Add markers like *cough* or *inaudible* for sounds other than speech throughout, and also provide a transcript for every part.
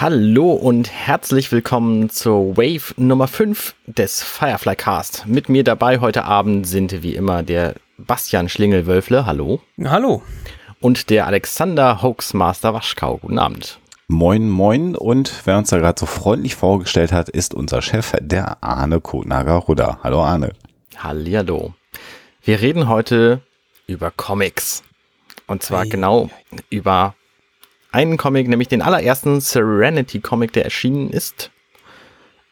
Hallo und herzlich willkommen zur Wave Nummer 5 des Firefly Cast. Mit mir dabei heute Abend sind wie immer der Bastian Schlingelwölfle, hallo. Hallo. Und der Alexander Hoaxmaster Waschkau, guten Abend. Moin, moin. Und wer uns da gerade so freundlich vorgestellt hat, ist unser Chef, der Arne Kotnager-Rudder. Hallo Arne. Hallihallo. Wir reden heute über Comics. Und zwar hey. genau über einen Comic, nämlich den allerersten Serenity Comic, der erschienen ist.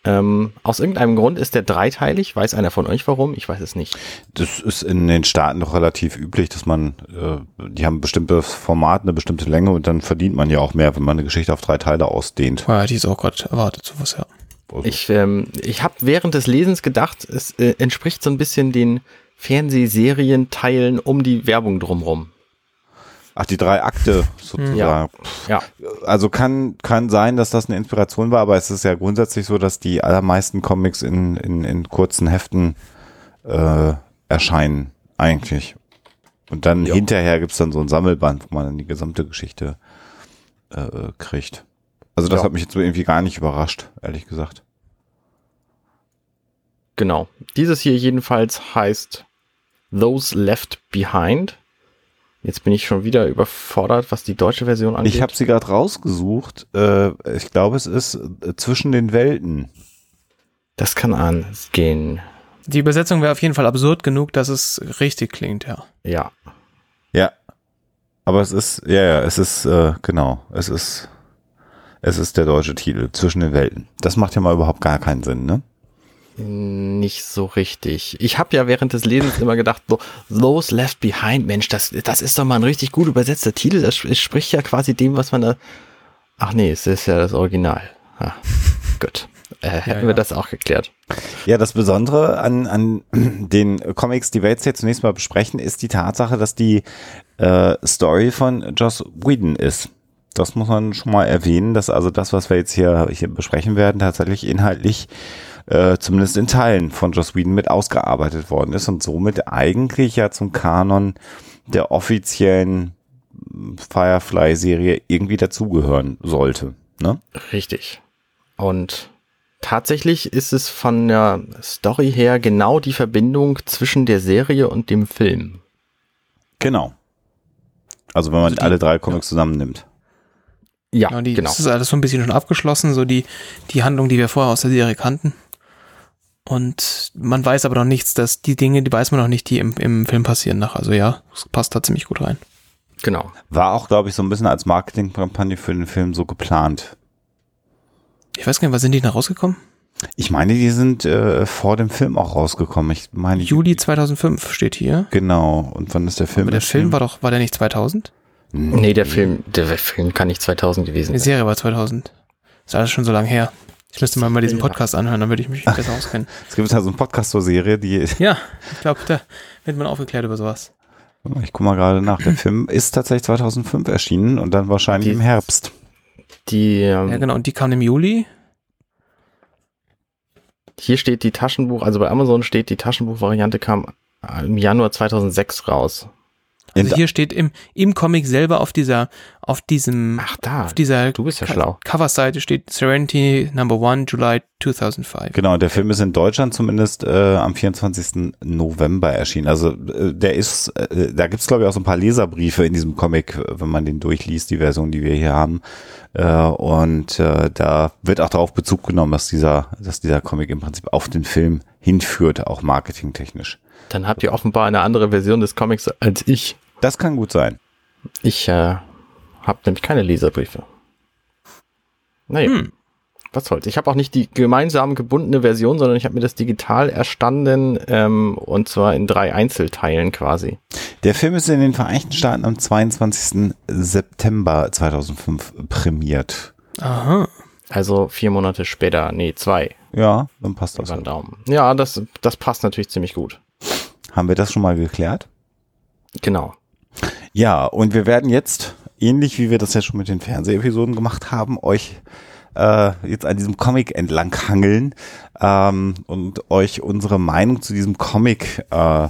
Ähm, aus irgendeinem Grund ist der dreiteilig. Weiß einer von euch warum? Ich weiß es nicht. Das ist in den Staaten doch relativ üblich, dass man, äh, die haben ein bestimmtes Format, eine bestimmte Länge und dann verdient man ja auch mehr, wenn man eine Geschichte auf drei Teile ausdehnt. Ja, die ist auch gerade erwartet, sowas, ja. Also. Ich, ähm, ich habe während des Lesens gedacht, es äh, entspricht so ein bisschen den Fernsehserienteilen um die Werbung drumrum. Ach, die drei Akte sozusagen. Ja. ja. Also kann, kann sein, dass das eine Inspiration war, aber es ist ja grundsätzlich so, dass die allermeisten Comics in, in, in kurzen Heften äh, erscheinen, eigentlich. Und dann ja. hinterher gibt's dann so ein Sammelband, wo man dann die gesamte Geschichte äh, kriegt. Also das ja. hat mich jetzt so irgendwie gar nicht überrascht, ehrlich gesagt. Genau. Dieses hier jedenfalls heißt Those Left Behind. Jetzt bin ich schon wieder überfordert, was die deutsche Version angeht. Ich habe sie gerade rausgesucht. Äh, ich glaube, es ist äh, zwischen den Welten. Das kann angehen. Die Übersetzung wäre auf jeden Fall absurd genug, dass es richtig klingt, ja. Ja. Ja. Aber es ist, ja, ja, es ist, äh, genau, es ist, es ist der deutsche Titel, zwischen den Welten. Das macht ja mal überhaupt gar keinen Sinn, ne? Nicht so richtig. Ich habe ja während des Lesens immer gedacht, so, Those Left Behind, Mensch, das, das ist doch mal ein richtig gut übersetzter Titel. Das spricht ja quasi dem, was man da. Ach nee, es ist ja das Original. Ah, *laughs* gut. Äh, hätten ja, ja. wir das auch geklärt. Ja, das Besondere an, an *clears throat* den Comics, die wir jetzt hier zunächst mal besprechen, ist die Tatsache, dass die äh, Story von Joss Whedon ist. Das muss man schon mal erwähnen, dass also das, was wir jetzt hier, hier besprechen werden, tatsächlich inhaltlich äh, zumindest in Teilen von Joss Whedon mit ausgearbeitet worden ist und somit eigentlich ja zum Kanon der offiziellen Firefly-Serie irgendwie dazugehören sollte. Ne? Richtig. Und tatsächlich ist es von der Story her genau die Verbindung zwischen der Serie und dem Film. Genau. Also wenn man also die, alle drei Comics ja. zusammennimmt. Ja, genau, die, genau. Das ist alles so ein bisschen schon abgeschlossen, so die, die Handlung, die wir vorher aus der Serie kannten. Und man weiß aber noch nichts, dass die Dinge, die weiß man noch nicht, die im, im Film passieren nach. Also ja, es passt da ziemlich gut rein. Genau. War auch, glaube ich, so ein bisschen als Marketingkampagne für den Film so geplant. Ich weiß gar nicht, was sind die da rausgekommen? Ich meine, die sind äh, vor dem Film auch rausgekommen. Ich meine, Juli 2005 steht hier. Genau. Und wann ist der Film? Aber der Film war doch, war der nicht 2000? Nee, nee der Film, der Film kann nicht 2000 gewesen sein. Die Serie war 2000. Ist alles schon so lang her. Ich müsste mal mal diesen Podcast anhören, dann würde ich mich besser auskennen. Es gibt ja so eine Podcast Serie, die. *laughs* Ja, ich glaube, da wird man aufgeklärt über sowas. Ich gucke mal gerade nach. Der Film ist tatsächlich 2005 erschienen und dann wahrscheinlich die, im Herbst. Die. Ähm, ja, genau. Und die kam im Juli. Hier steht die Taschenbuch, also bei Amazon steht die Taschenbuchvariante kam im Januar 2006 raus. Also hier steht im, im Comic selber auf dieser, auf diesem, Ach da, auf dieser du bist ja schlau. Coverseite steht Serenity Number One, July 2005. Genau, der Film ist in Deutschland zumindest äh, am 24. November erschienen. Also äh, der ist, äh, da gibt's glaube ich auch so ein paar Leserbriefe in diesem Comic, wenn man den durchliest, die Version, die wir hier haben. Äh, und äh, da wird auch darauf Bezug genommen, dass dieser, dass dieser Comic im Prinzip auf den Film hinführt, auch marketingtechnisch. Dann habt ihr offenbar eine andere Version des Comics als ich. Das kann gut sein. Ich äh, habe nämlich keine Leserbriefe. Naja, hm. was soll's. Ich habe auch nicht die gemeinsam gebundene Version, sondern ich habe mir das digital erstanden ähm, und zwar in drei Einzelteilen quasi. Der Film ist in den Vereinigten Staaten am 22. September 2005 prämiert. Aha. Also vier Monate später, nee, zwei. Ja, dann passt das. Daumen. Ja, das, das passt natürlich ziemlich gut. Haben wir das schon mal geklärt? Genau. Ja, und wir werden jetzt, ähnlich wie wir das ja schon mit den Fernsehepisoden gemacht haben, euch äh, jetzt an diesem Comic entlang hangeln ähm, und euch unsere Meinung zu diesem Comic äh,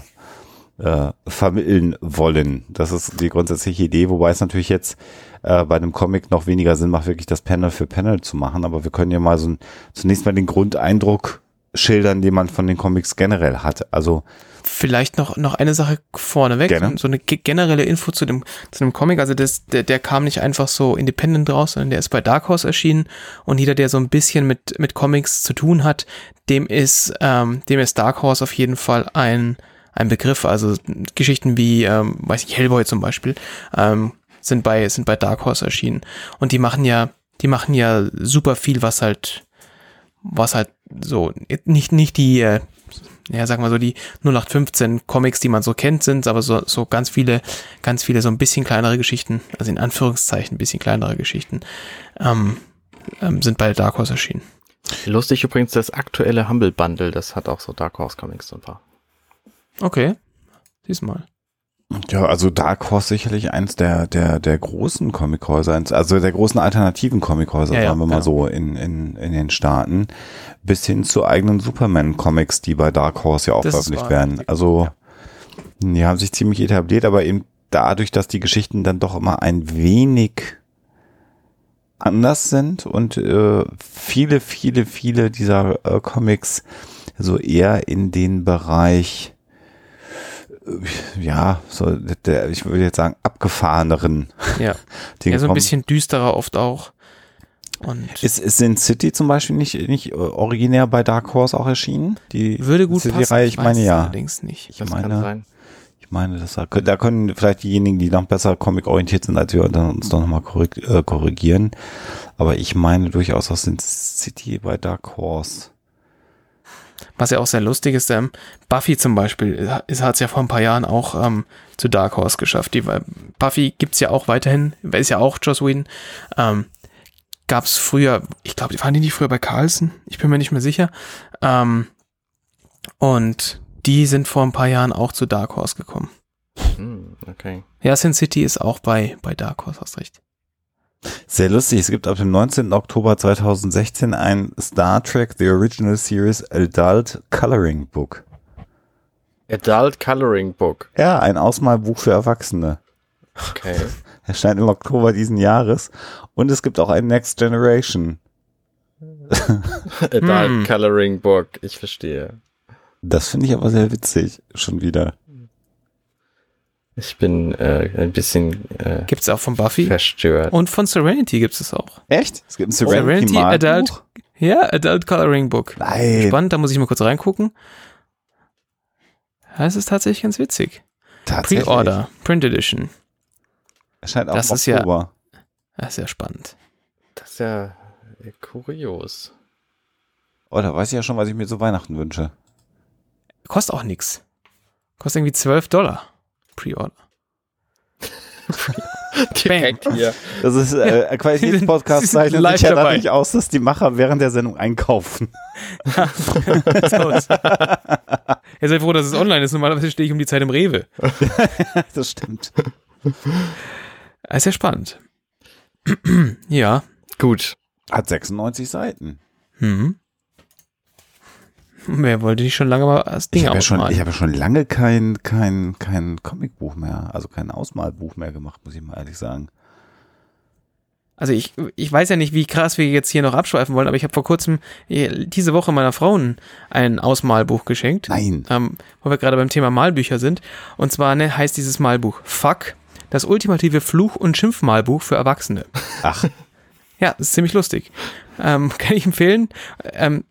äh, vermitteln wollen. Das ist die grundsätzliche Idee, wobei es natürlich jetzt äh, bei einem Comic noch weniger Sinn macht, wirklich das Panel für Panel zu machen. Aber wir können ja mal so ein, zunächst mal den Grundeindruck schildern, den man von den Comics generell hat. Also Vielleicht noch, noch eine Sache vorneweg, Gerne. so eine generelle Info zu dem, zu dem Comic. Also das, der, der kam nicht einfach so independent raus, sondern der ist bei Dark Horse erschienen und jeder, der so ein bisschen mit, mit Comics zu tun hat, dem ist, ähm, dem ist Dark Horse auf jeden Fall ein, ein Begriff. Also Geschichten wie, ähm, weiß ich, Hellboy zum Beispiel, ähm, sind bei, sind bei Dark Horse erschienen. Und die machen ja, die machen ja super viel, was halt, was halt so, nicht, nicht die, äh, ja, sagen wir so, die 0815 Comics, die man so kennt, sind, aber so, so ganz viele, ganz viele so ein bisschen kleinere Geschichten, also in Anführungszeichen ein bisschen kleinere Geschichten, ähm, ähm, sind bei Dark Horse erschienen. Lustig übrigens, das aktuelle Humble Bundle, das hat auch so Dark Horse Comics und war. Okay, diesmal. Ja, also Dark Horse sicherlich eins der, der, der großen Comichäuser, also der großen alternativen Comichäuser, ja, sagen wir ja, mal genau. so, in, in, in den Staaten, bis hin zu eigenen Superman-Comics, die bei Dark Horse ja auch das veröffentlicht werden. Also, ja. die haben sich ziemlich etabliert, aber eben dadurch, dass die Geschichten dann doch immer ein wenig anders sind und äh, viele, viele, viele dieser äh, Comics so eher in den Bereich ja, so der, ich würde jetzt sagen, abgefahreneren. Ja, *laughs* ja so ein bisschen düsterer oft auch. Und ist, ist Sin City zum Beispiel nicht, nicht originär bei Dark Horse auch erschienen? Die würde gut passen. Reihe, ich, ich meine ja. Allerdings nicht. Ich das meine, ich meine, das, da können vielleicht diejenigen, die noch besser comic-orientiert sind als wir, uns doch nochmal äh, korrigieren. Aber ich meine durchaus dass Sin City bei Dark Horse. Was ja auch sehr lustig ist, ähm, Buffy zum Beispiel hat es ja vor ein paar Jahren auch ähm, zu Dark Horse geschafft. Die, Buffy gibt's ja auch weiterhin, ist ja auch Joss Whedon. Ähm, Gab es früher, ich glaube, waren die nicht früher bei Carlson? Ich bin mir nicht mehr sicher. Ähm, und die sind vor ein paar Jahren auch zu Dark Horse gekommen. Hm, okay. Ja, Sin City ist auch bei, bei Dark Horse, hast recht. Sehr lustig. Es gibt ab dem 19. Oktober 2016 ein Star Trek The Original Series Adult Coloring Book. Adult Coloring Book. Ja, ein Ausmalbuch für Erwachsene. Okay. *laughs* Erscheint im Oktober diesen Jahres. Und es gibt auch ein Next Generation. *laughs* Adult hm. Coloring Book. Ich verstehe. Das finde ich aber sehr witzig. Schon wieder. Ich bin äh, ein bisschen äh, Gibt es auch von Buffy? Verstört. Und von Serenity gibt es auch. Echt? Es gibt ein Serenity, Serenity Adult. Ja, Adult Coloring Book. Nein. Spannend, da muss ich mal kurz reingucken. Ja, es ist tatsächlich ganz witzig. Tatsächlich. Pre-Order, Print Edition. Erscheint auch das ist ja, das ist ja spannend. Das ist ja kurios. Oh, da weiß ich ja schon, was ich mir zu Weihnachten wünsche. Kostet auch nichts. Kostet irgendwie 12 Dollar. Pre-Order. *laughs* Direkt hier. Das ist äh, Qualitätspodcast zeichnet sich ja dadurch aus, dass die Macher während der Sendung einkaufen. *laughs* Ja, ja sei froh, dass es online ist. Normalerweise stehe ich um die Zeit im Rewe. *laughs* das stimmt. ist ja spannend. *clears throat* ja. Gut. Hat 96 Seiten. Mhm. *laughs* Wer wollte nicht schon lange mal das Ding ich habe schon, Ich habe schon lange kein, kein, kein Comicbuch mehr, also kein Ausmalbuch mehr gemacht, muss ich mal ehrlich sagen. Also ich, ich weiß ja nicht, wie krass wir jetzt hier noch abschweifen wollen, aber ich habe vor kurzem äh, diese Woche meiner Frau ein Ausmalbuch geschenkt. Nein. Ähm, wo wir gerade beim Thema Malbücher sind. Und zwar ne, heißt dieses Malbuch Fuck, das ultimative Fluch- und Schimpfmalbuch für Erwachsene. Ach. *laughs* Ja, das ist ziemlich lustig. Ähm, *laughs* kann ich empfehlen. Ähm,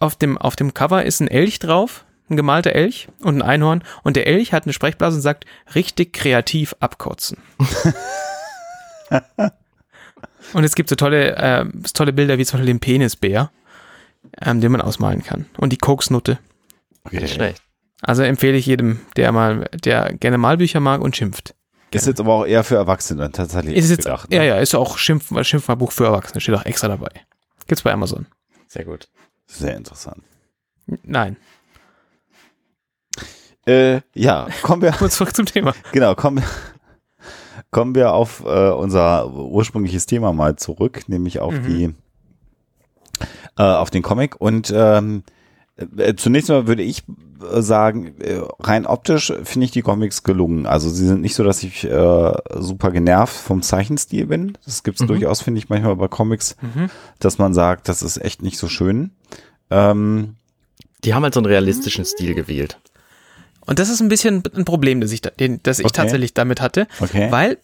auf dem, auf dem Cover ist ein Elch drauf, ein gemalter Elch und ein Einhorn. Und der Elch hat eine Sprechblase und sagt, richtig kreativ abkotzen. *laughs* und es gibt so tolle, äh, tolle Bilder wie zum Beispiel den Penisbär, ähm, den man ausmalen kann. Und die Koksnutte. Okay. Nicht schlecht. Also empfehle ich jedem, der mal, der gerne Malbücher mag und schimpft. Ist jetzt aber auch eher für Erwachsene tatsächlich. Ist jetzt, gedacht, ne? Ja, ja, ist auch Schimpf, Schimpfmalbuch für Erwachsene, steht auch extra dabei. Gibt's bei Amazon. Sehr gut. Sehr interessant. Nein. Äh, ja, kommen wir. *laughs* Kurz zurück zum Thema. Genau, kommen, kommen wir auf äh, unser ursprüngliches Thema mal zurück, nämlich auf mhm. die äh, auf den Comic. Und ähm, äh, zunächst mal würde ich äh, sagen, äh, rein optisch finde ich die Comics gelungen. Also sie sind nicht so, dass ich äh, super genervt vom Zeichenstil bin. Das gibt es mhm. durchaus, finde ich, manchmal bei Comics, mhm. dass man sagt, das ist echt nicht so schön. Ähm, die haben halt so einen realistischen Stil gewählt. Und das ist ein bisschen ein Problem, das ich, das ich okay. tatsächlich damit hatte, okay. weil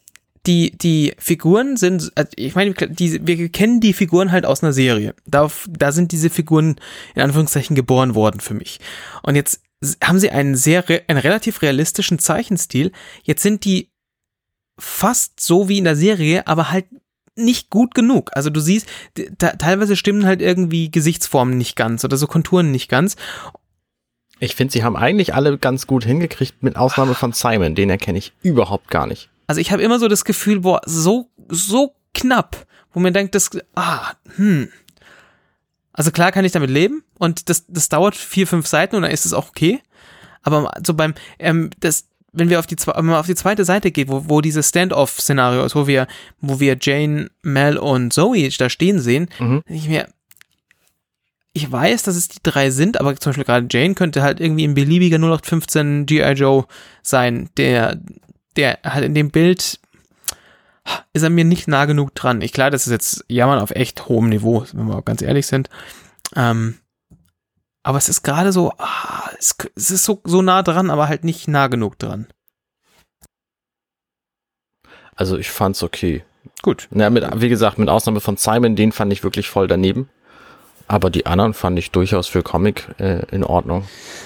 die, die Figuren sind, also ich meine, die, wir kennen die Figuren halt aus einer Serie. Da, da sind diese Figuren in Anführungszeichen geboren worden für mich. Und jetzt haben sie einen sehr, einen relativ realistischen Zeichenstil. Jetzt sind die fast so wie in der Serie, aber halt nicht gut genug. Also du siehst, teilweise stimmen halt irgendwie Gesichtsformen nicht ganz oder so Konturen nicht ganz. Ich finde, sie haben eigentlich alle ganz gut hingekriegt, mit Ausnahme von Simon, den erkenne ich überhaupt gar nicht. Also ich habe immer so das Gefühl, boah, so, so knapp, wo man denkt, das, ah, hm. Also klar kann ich damit leben und das, das dauert vier, fünf Seiten und dann ist es auch okay. Aber so beim, ähm, das, wenn wir auf die, wenn man auf die zweite Seite geht, wo, wo dieses Standoff-Szenario ist, wo wir, wo wir Jane, Mel und Zoe da stehen sehen, mhm. ich mir, ich weiß, dass es die drei sind, aber zum Beispiel gerade Jane könnte halt irgendwie ein beliebiger 0815 G.I. Joe sein, der der halt in dem Bild ist er mir nicht nah genug dran. Ich klar, das ist jetzt Jammern auf echt hohem Niveau, wenn wir ganz ehrlich sind. Ähm, aber es ist gerade so, ah, es, es, ist so, so nah dran, aber halt nicht nah genug dran. Also ich fand's okay. Gut. Na, mit, wie gesagt, mit Ausnahme von Simon, den fand ich wirklich voll daneben. Aber die anderen fand ich durchaus für Comic äh, in Ordnung.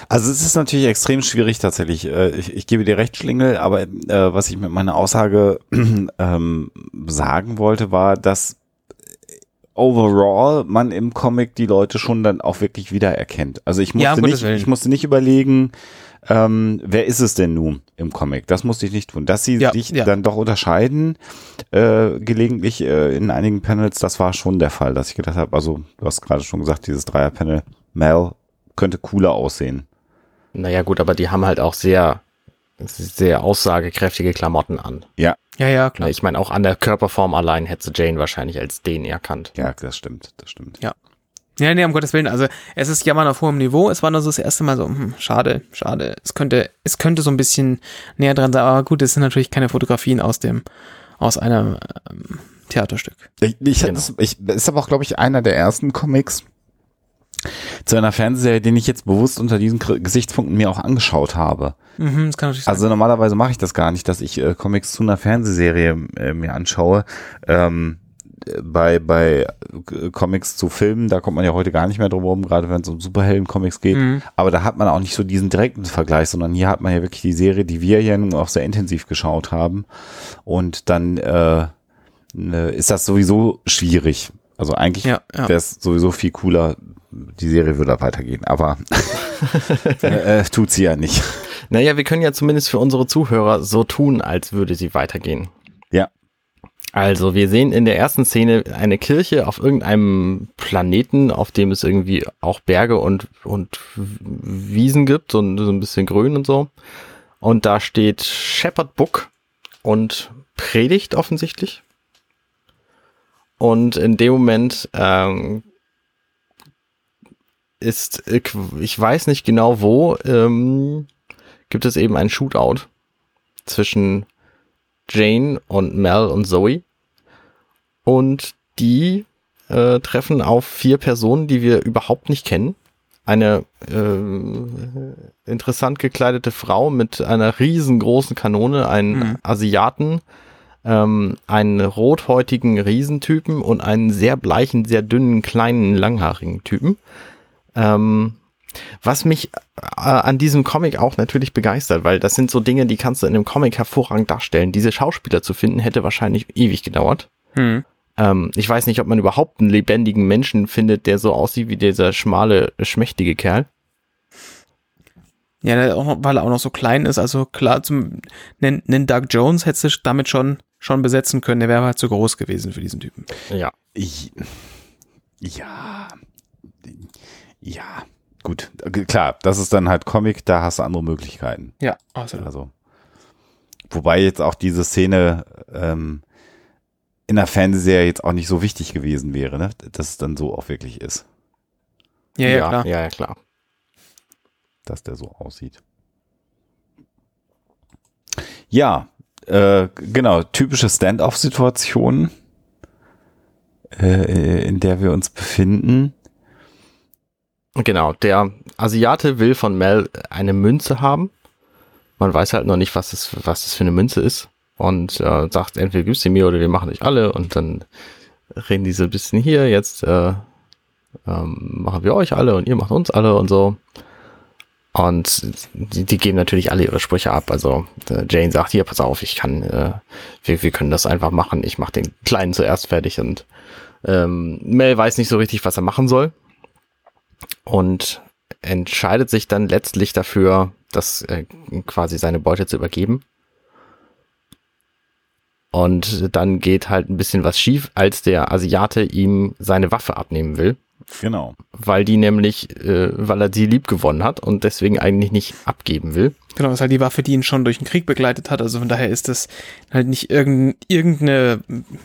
Also es ist natürlich extrem schwierig tatsächlich. Äh, ich, ich gebe dir recht, Schlingel, aber äh, was ich mit meiner Aussage *clears throat* ähm, sagen wollte, war, dass overall man im Comic die Leute schon dann auch wirklich wiedererkennt. Also ich musste ja, nicht, ich musste nicht überlegen, ähm, wer ist es denn nun im Comic? Das musste ich nicht tun. Dass sie ja, sich ja. dann doch unterscheiden, äh, gelegentlich äh, in einigen Panels, das war schon der Fall, dass ich gedacht habe, also du hast gerade schon gesagt, dieses Dreier-Panel, Mel könnte cooler aussehen. Naja gut, aber die haben halt auch sehr, sehr aussagekräftige Klamotten an. Ja. Ja, ja, klar. Ich meine, auch an der Körperform allein hätte Jane wahrscheinlich als den erkannt. Ja, das stimmt, das stimmt. Ja. Ja, nee, um Gottes Willen. Also es ist Jammern auf hohem Niveau. Es war nur so das erste Mal so, hm, schade, schade. Es könnte, es könnte so ein bisschen näher dran sein. Aber gut, es sind natürlich keine Fotografien aus dem, aus einem ähm, Theaterstück. Ich, ich, genau. das, ich, das ist aber auch, glaube ich, einer der ersten Comics zu einer Fernsehserie, den ich jetzt bewusst unter diesen Gesichtspunkten mir auch angeschaut habe. Mhm, das kann natürlich also normalerweise mache ich das gar nicht, dass ich äh, Comics zu einer Fernsehserie äh, mir anschaue. Ähm, bei, bei Comics zu Filmen, da kommt man ja heute gar nicht mehr drum herum, gerade wenn es um Superhelden-Comics geht. Mhm. Aber da hat man auch nicht so diesen direkten Vergleich, sondern hier hat man ja wirklich die Serie, die wir ja nun auch sehr intensiv geschaut haben. Und dann äh, ne, ist das sowieso schwierig. Also eigentlich ja, ja. wäre es sowieso viel cooler, die Serie würde weitergehen, aber *laughs* äh, tut sie ja nicht. Naja, wir können ja zumindest für unsere Zuhörer so tun, als würde sie weitergehen. Also, wir sehen in der ersten Szene eine Kirche auf irgendeinem Planeten, auf dem es irgendwie auch Berge und, und Wiesen gibt, so, so ein bisschen grün und so. Und da steht Shepherd Book und predigt offensichtlich. Und in dem Moment ähm, ist, ich weiß nicht genau wo, ähm, gibt es eben ein Shootout zwischen Jane und Mel und Zoe. Und die äh, treffen auf vier Personen, die wir überhaupt nicht kennen. Eine äh, interessant gekleidete Frau mit einer riesengroßen Kanone, einen mhm. Asiaten, ähm, einen rothäutigen Riesentypen und einen sehr bleichen, sehr dünnen, kleinen, langhaarigen Typen. Ähm, was mich äh, an diesem Comic auch natürlich begeistert, weil das sind so Dinge, die kannst du in einem Comic hervorragend darstellen. Diese Schauspieler zu finden, hätte wahrscheinlich ewig gedauert. Hm. Ähm, ich weiß nicht, ob man überhaupt einen lebendigen Menschen findet, der so aussieht wie dieser schmale, schmächtige Kerl. Ja, weil er auch noch so klein ist. Also klar, zum nennen Doug Jones hättest du damit schon, schon besetzen können. Der wäre halt zu groß gewesen für diesen Typen. Ja. Ich, ja. Ja gut, klar, das ist dann halt Comic, da hast du andere Möglichkeiten. Ja, absolut. Also, wobei jetzt auch diese Szene ähm, in der Fernsehserie jetzt auch nicht so wichtig gewesen wäre, ne? dass es dann so auch wirklich ist. Ja, ja, klar. Ja, ja, klar. dass der so aussieht. Ja, äh, genau, typische Stand-off-Situation, äh, in der wir uns befinden. Genau, der Asiate will von Mel eine Münze haben. Man weiß halt noch nicht, was das, was das für eine Münze ist. Und äh, sagt, entweder gibst du mir oder wir machen euch alle. Und dann reden die so ein bisschen hier, jetzt äh, ähm, machen wir euch alle und ihr macht uns alle und so. Und die, die geben natürlich alle ihre Sprüche ab. Also äh, Jane sagt, hier, pass auf, ich kann, äh, wir, wir können das einfach machen. Ich mache den Kleinen zuerst fertig und ähm, Mel weiß nicht so richtig, was er machen soll. Und entscheidet sich dann letztlich dafür, das äh, quasi seine Beute zu übergeben. Und dann geht halt ein bisschen was schief, als der Asiate ihm seine Waffe abnehmen will. Genau. Weil die nämlich, äh, weil er sie lieb gewonnen hat und deswegen eigentlich nicht abgeben will. Genau, das ist halt die Waffe, die ihn schon durch den Krieg begleitet hat. Also von daher ist das halt nicht irgendeine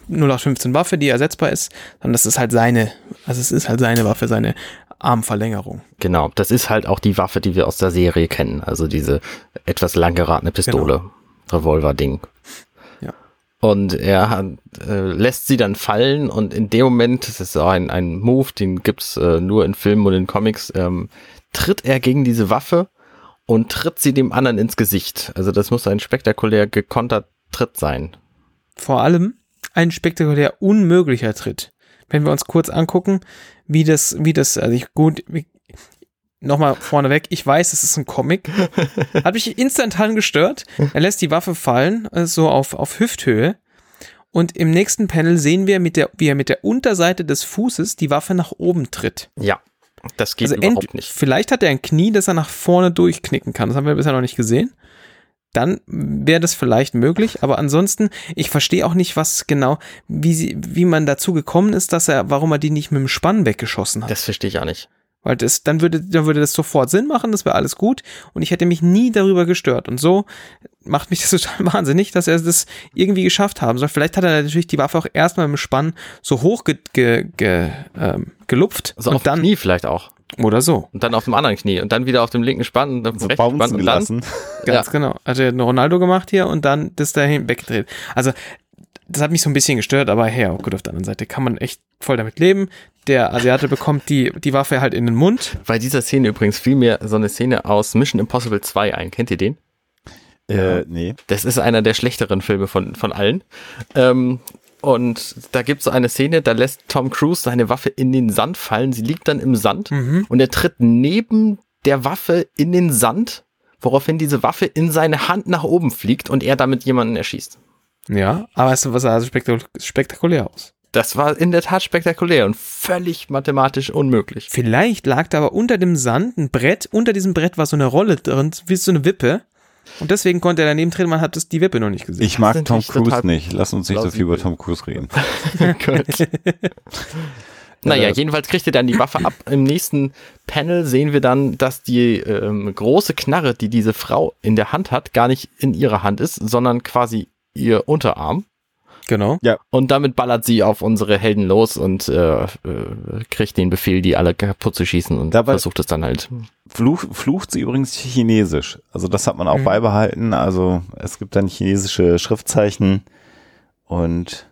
0815 Waffe, die ersetzbar ist, sondern das ist halt seine, also es ist halt seine Waffe, seine Armverlängerung. Genau, das ist halt auch die Waffe, die wir aus der Serie kennen. Also diese etwas lang geratene Pistole, genau. Revolver-Ding. Und er hat, äh, lässt sie dann fallen und in dem Moment, das ist auch ein, ein Move, den gibt's äh, nur in Filmen und in Comics, ähm, tritt er gegen diese Waffe und tritt sie dem anderen ins Gesicht. Also das muss ein spektakulär gekonter Tritt sein. Vor allem ein spektakulär unmöglicher Tritt. Wenn wir uns kurz angucken, wie das, wie das, also ich, gut, nochmal vorneweg, ich weiß, es ist ein Comic. *laughs* Hat mich instantan gestört. Er lässt die Waffe fallen, äh, so auf, auf Hüfthöhe. Und im nächsten Panel sehen wir, mit der, wie er mit der Unterseite des Fußes die Waffe nach oben tritt. Ja, das geht also überhaupt nicht. Vielleicht hat er ein Knie, das er nach vorne durchknicken kann. Das haben wir bisher noch nicht gesehen. Dann wäre das vielleicht möglich, aber ansonsten, ich verstehe auch nicht, was genau, wie, sie, wie man dazu gekommen ist, dass er, warum er die nicht mit dem Spann weggeschossen hat. Das verstehe ich auch nicht. Weil das, dann würde, dann würde das sofort Sinn machen, das wäre alles gut und ich hätte mich nie darüber gestört. Und so macht mich *laughs* das total wahnsinnig, dass er das irgendwie geschafft haben soll. Vielleicht hat er natürlich die Waffe auch erstmal im Spann so hoch ge, ge, ge, ähm, gelupft. Also und auf dann, Knie vielleicht auch. Oder so. Und dann auf dem anderen Knie und dann wieder auf dem linken Spann und auf dem so rechten Spann und dann. *laughs* Ganz ja. genau. Hat er Ronaldo gemacht hier und dann das dahin weggedreht. Also das hat mich so ein bisschen gestört, aber her, hey, gut, auf der anderen Seite kann man echt voll damit leben. Der Asiate bekommt die, die Waffe halt in den Mund. Bei dieser Szene übrigens fiel mir so eine Szene aus Mission Impossible 2 ein. Kennt ihr den? Äh, nee. Das ist einer der schlechteren Filme von, von allen. Ähm, und da gibt es so eine Szene, da lässt Tom Cruise seine Waffe in den Sand fallen. Sie liegt dann im Sand mhm. und er tritt neben der Waffe in den Sand, woraufhin diese Waffe in seine Hand nach oben fliegt und er damit jemanden erschießt. Ja, aber es sah also spektakulär aus. Das war in der Tat spektakulär und völlig mathematisch unmöglich. Vielleicht lag da aber unter dem Sand ein Brett, unter diesem Brett war so eine Rolle drin, wie so eine Wippe. Und deswegen konnte er daneben drehen, man hat das, die Wippe noch nicht gesehen. Ich mag Tom Cruise nicht. Lass uns nicht so viel über Tom Cruise reden. *laughs* *laughs* Naja, jedenfalls kriegt er dann die Waffe ab. Im nächsten Panel sehen wir dann, dass die ähm, große Knarre, die diese Frau in der Hand hat, gar nicht in ihrer Hand ist, sondern quasi ihr Unterarm. Genau. Ja. Und damit ballert sie auf unsere Helden los und äh, äh, kriegt den Befehl, die alle kaputt zu schießen und Dabei versucht es dann halt. Fluch, flucht sie übrigens chinesisch. Also das hat man auch mhm. beibehalten. Also es gibt dann chinesische Schriftzeichen und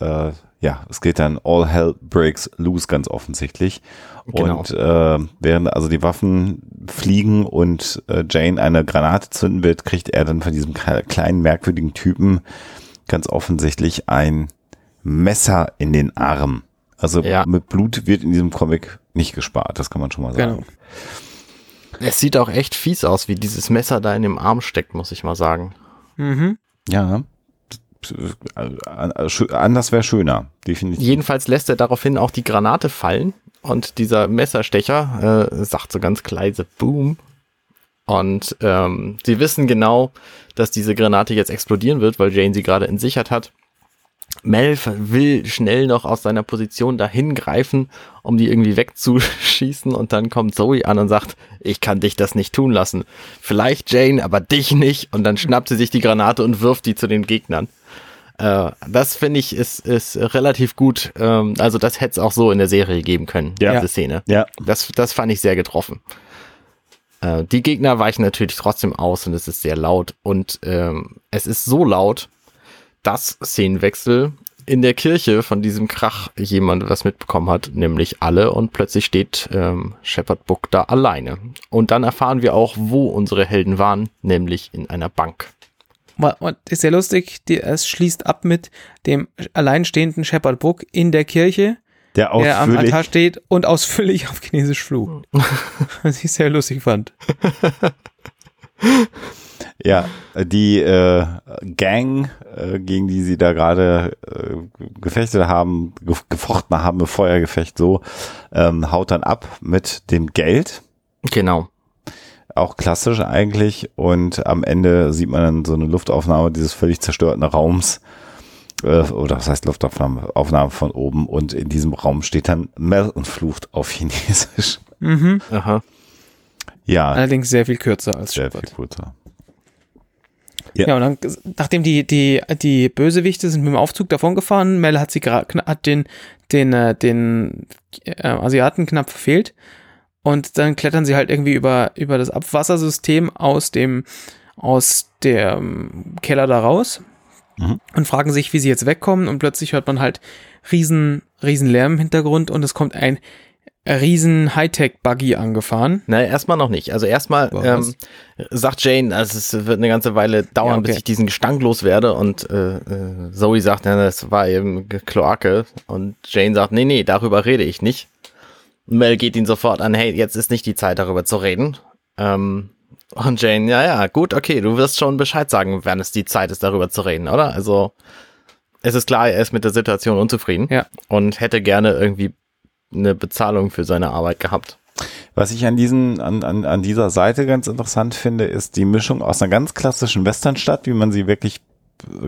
äh, ja, es geht dann All Hell Breaks Loose ganz offensichtlich. Genau. Und äh, während also die Waffen fliegen und äh, Jane eine Granate zünden wird, kriegt er dann von diesem kleinen merkwürdigen Typen ganz offensichtlich ein Messer in den Arm. Also ja. mit Blut wird in diesem Comic nicht gespart, das kann man schon mal sagen. Genau. Es sieht auch echt fies aus, wie dieses Messer da in dem Arm steckt, muss ich mal sagen. Mhm. Ja. Anders wäre schöner, definitiv. Jedenfalls lässt er daraufhin auch die Granate fallen und dieser Messerstecher äh, sagt so ganz leise Boom. Und ähm, sie wissen genau, dass diese Granate jetzt explodieren wird, weil Jane sie gerade entsichert hat. Mel will schnell noch aus seiner Position dahin greifen, um die irgendwie wegzuschießen und dann kommt Zoe an und sagt, ich kann dich das nicht tun lassen. Vielleicht Jane, aber dich nicht. Und dann schnappt sie sich die Granate und wirft die zu den Gegnern. Äh, das finde ich ist, ist relativ gut. Ähm, also das hätte es auch so in der Serie geben können, ja. diese Szene. Ja. Das, das fand ich sehr getroffen. Äh, die Gegner weichen natürlich trotzdem aus und es ist sehr laut. Und ähm, es ist so laut, dass Szenenwechsel in der Kirche von diesem Krach jemand was mitbekommen hat, nämlich alle, und plötzlich steht ähm, Shepard Book da alleine. Und dann erfahren wir auch, wo unsere Helden waren, nämlich in einer Bank. Und ist sehr lustig, die, es schließt ab mit dem alleinstehenden Shepard Book in der Kirche, der, der am Altar steht und ausführlich auf Chinesisch flucht. *laughs* Was ich sehr lustig fand. *laughs* Ja, die äh, Gang, äh, gegen die sie da gerade äh, gefechtet haben, ge gefochten haben, ein Feuergefecht so, ähm, haut dann ab mit dem Geld. Genau. Auch klassisch eigentlich. Und am Ende sieht man dann so eine Luftaufnahme dieses völlig zerstörten Raums. Äh, oder was heißt Luftaufnahme? Aufnahme von oben. Und in diesem Raum steht dann Mel und flucht auf Chinesisch. Mhm. Aha. Ja. Allerdings sehr viel kürzer als Sehr Shepard. viel kürzer. Ja. ja, und dann, nachdem die, die, die Bösewichte sind mit dem Aufzug davon gefahren, Mel hat sie hat den, den, äh, den äh, Asiaten knapp verfehlt. Und dann klettern sie halt irgendwie über, über das Abwassersystem aus dem, aus dem Keller da raus mhm. und fragen sich, wie sie jetzt wegkommen. Und plötzlich hört man halt riesen, riesen Lärm im Hintergrund und es kommt ein riesen Hightech-Buggy angefahren. Nein, erstmal noch nicht. Also erstmal ähm, sagt Jane, also es wird eine ganze Weile dauern, ja, okay. bis ich diesen Gestank los werde. Und äh, äh, Zoe sagt, ja, das war eben Kloake. Und Jane sagt, nee, nee, darüber rede ich nicht. Mel geht ihn sofort an, hey, jetzt ist nicht die Zeit, darüber zu reden. Ähm, und Jane, ja, ja, gut, okay, du wirst schon Bescheid sagen, wenn es die Zeit ist, darüber zu reden, oder? Also, es ist klar, er ist mit der Situation unzufrieden ja. und hätte gerne irgendwie eine Bezahlung für seine Arbeit gehabt. Was ich an diesen, an, an, an dieser Seite ganz interessant finde, ist die Mischung aus einer ganz klassischen Westernstadt, wie man sie wirklich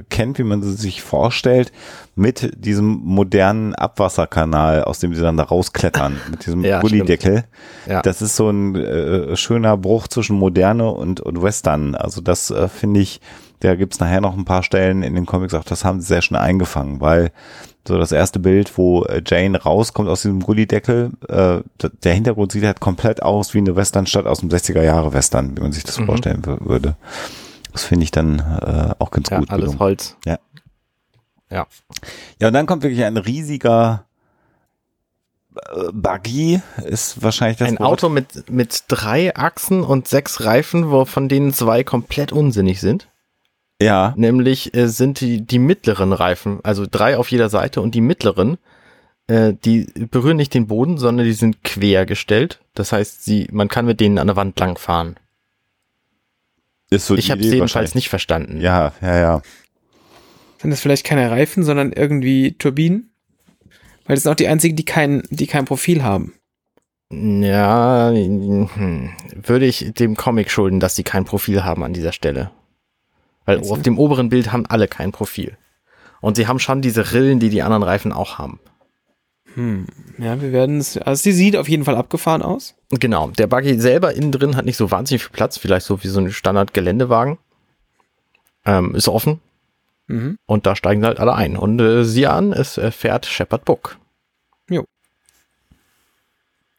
kennt, wie man sie sich vorstellt, mit diesem modernen Abwasserkanal, aus dem sie dann da rausklettern, *laughs* mit diesem ja, Gullideckel. Ja. Das ist so ein äh, schöner Bruch zwischen Moderne und, und Western. Also das äh, finde ich, da gibt's nachher noch ein paar Stellen in den Comics, auch das haben sie sehr schnell eingefangen, weil so das erste Bild, wo äh, Jane rauskommt aus diesem Gullideckel, äh, der Hintergrund sieht halt komplett aus wie eine Westernstadt aus dem 60er Jahre Western, wie man sich das mhm. vorstellen würde. Das finde ich dann äh, auch ganz ja, gut. Alles gelungen. Holz. Ja. Ja. Ja, und dann kommt wirklich ein riesiger äh, Buggy ist wahrscheinlich das Ein Wort. Auto mit, mit drei Achsen und sechs Reifen, wo von denen zwei komplett unsinnig sind. Ja. Nämlich äh, sind die, die mittleren Reifen, also drei auf jeder Seite und die mittleren, äh, die berühren nicht den Boden, sondern die sind quer gestellt. Das heißt, sie, man kann mit denen an der Wand lang fahren. Ist so ich habe es jedenfalls nicht verstanden. Ja, ja, ja. Sind das vielleicht keine Reifen, sondern irgendwie Turbinen? Weil das sind auch die einzigen, die kein, die kein Profil haben. Ja, hm, würde ich dem Comic schulden, dass sie kein Profil haben an dieser Stelle. Weil auf dem oberen Bild haben alle kein Profil. Und sie haben schon diese Rillen, die die anderen Reifen auch haben. Hm. Ja, wir werden es. Also sie sieht auf jeden Fall abgefahren aus. Genau. Der Buggy selber innen drin hat nicht so wahnsinnig viel Platz, vielleicht so wie so ein Standard-Geländewagen. Ähm, ist offen. Mhm. Und da steigen halt alle ein. Und äh, sie an, es äh, fährt Shepard Book. Jo.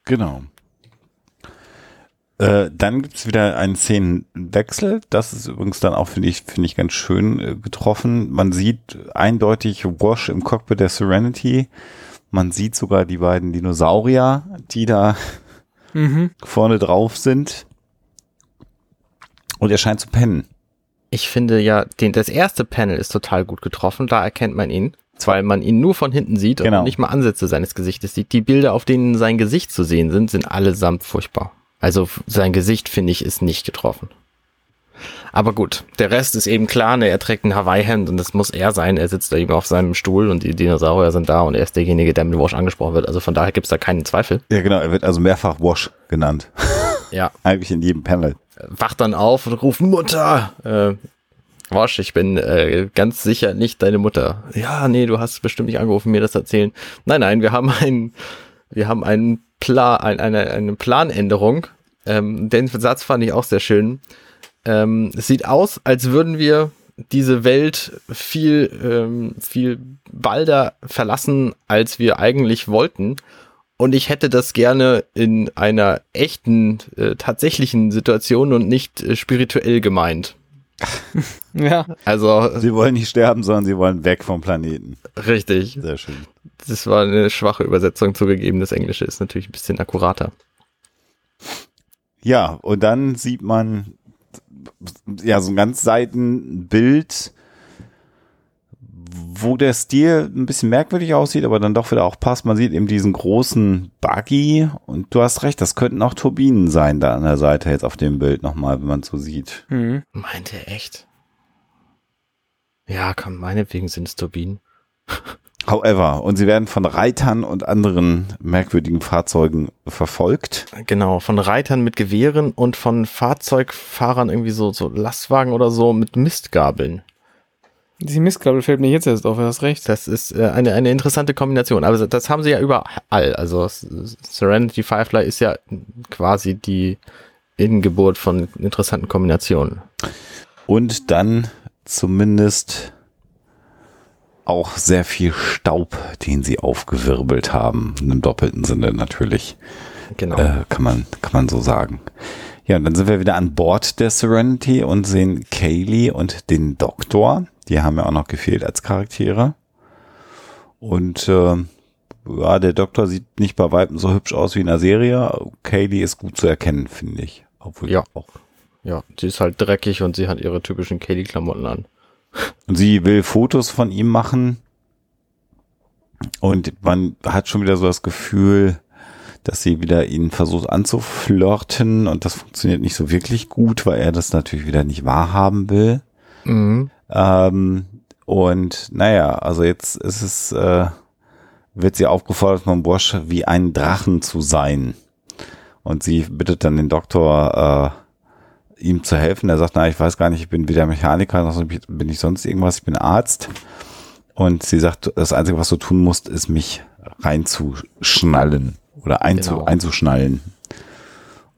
Genau. Äh, dann gibt's wieder einen Szenenwechsel. Das ist übrigens dann auch, finde ich, finde ich ganz schön äh, getroffen. Man sieht eindeutig Wash im Cockpit der Serenity. Man sieht sogar die beiden Dinosaurier, die da mhm. vorne drauf sind. Und er scheint zu pennen. Ich finde ja, den, das erste Panel ist total gut getroffen. Da erkennt man ihn weil man ihn nur von hinten sieht genau. und nicht mal Ansätze seines Gesichtes sieht. Die Bilder, auf denen sein Gesicht zu sehen sind, sind allesamt furchtbar. Also sein Gesicht, finde ich, ist nicht getroffen. Aber gut, der Rest ist eben klar, ne, er trägt ein Hawaii-Hemd und das muss er sein. Er sitzt da eben auf seinem Stuhl und die Dinosaurier sind da und er ist derjenige, der mit Wash angesprochen wird. Also von daher gibt's da keinen Zweifel. Ja, genau, er wird also mehrfach Wash genannt. *laughs* Ja. Eigentlich in jedem Panel. Wacht dann auf und ruft Mutter. Äh, Wash, ich bin äh, ganz sicher nicht deine Mutter. Ja, nee, du hast bestimmt nicht angerufen, mir das zu erzählen. Nein, nein, wir haben einen, wir haben einen Plan, ein, eine, eine Planänderung. Ähm, den Satz fand ich auch sehr schön. Ähm, es sieht aus, als würden wir diese Welt viel, ähm, viel balder verlassen, als wir eigentlich wollten. Und ich hätte das gerne in einer echten, äh, tatsächlichen Situation und nicht äh, spirituell gemeint. *laughs* ja. Also. Sie wollen nicht sterben, sondern sie wollen weg vom Planeten. Richtig. Sehr schön. Das war eine schwache Übersetzung zugegeben. Das Englische ist natürlich ein bisschen akkurater. Ja, und dann sieht man ja so ein ganz Seitenbild wo der Stil ein bisschen merkwürdig aussieht, aber dann doch wieder auch passt. Man sieht eben diesen großen Buggy und du hast recht, das könnten auch Turbinen sein da an der Seite jetzt auf dem Bild nochmal, wenn man so sieht. Mhm. Meint er echt? Ja, komm, meinetwegen sind es Turbinen. *laughs* However, und sie werden von Reitern und anderen merkwürdigen Fahrzeugen verfolgt. Genau, von Reitern mit Gewehren und von Fahrzeugfahrern irgendwie so, so Lastwagen oder so mit Mistgabeln. Die Mistgabel fällt mir jetzt erst auf, du hast recht. Das ist äh, eine, eine interessante Kombination. Aber das haben sie ja überall. Also Serenity Firefly ist ja quasi die Innengeburt von interessanten Kombinationen. Und dann zumindest auch sehr viel Staub, den sie aufgewirbelt haben. In einem doppelten Sinne natürlich. Genau. Äh, kann, man, kann man so sagen. Ja, und dann sind wir wieder an Bord der Serenity und sehen Kaylee und den Doktor die haben ja auch noch gefehlt als Charaktere. Und äh, ja, der Doktor sieht nicht bei Weitem so hübsch aus wie in der Serie. Kaylee ist gut zu erkennen, finde ich. Obwohl ja. auch. Ja, sie ist halt dreckig und sie hat ihre typischen Kaylee-Klamotten an. Und sie will Fotos von ihm machen. Und man hat schon wieder so das Gefühl, dass sie wieder ihn versucht anzuflirten und das funktioniert nicht so wirklich gut, weil er das natürlich wieder nicht wahrhaben will. Mhm. Ähm, und naja, also jetzt ist es, äh, wird sie aufgefordert von Bosch, wie ein Drachen zu sein. Und sie bittet dann den Doktor, äh, ihm zu helfen. Er sagt, na, ich weiß gar nicht, ich bin weder Mechaniker, noch bin ich sonst irgendwas, ich bin Arzt. Und sie sagt, das Einzige, was du tun musst, ist mich reinzuschnallen oder einzu, genau. einzuschnallen.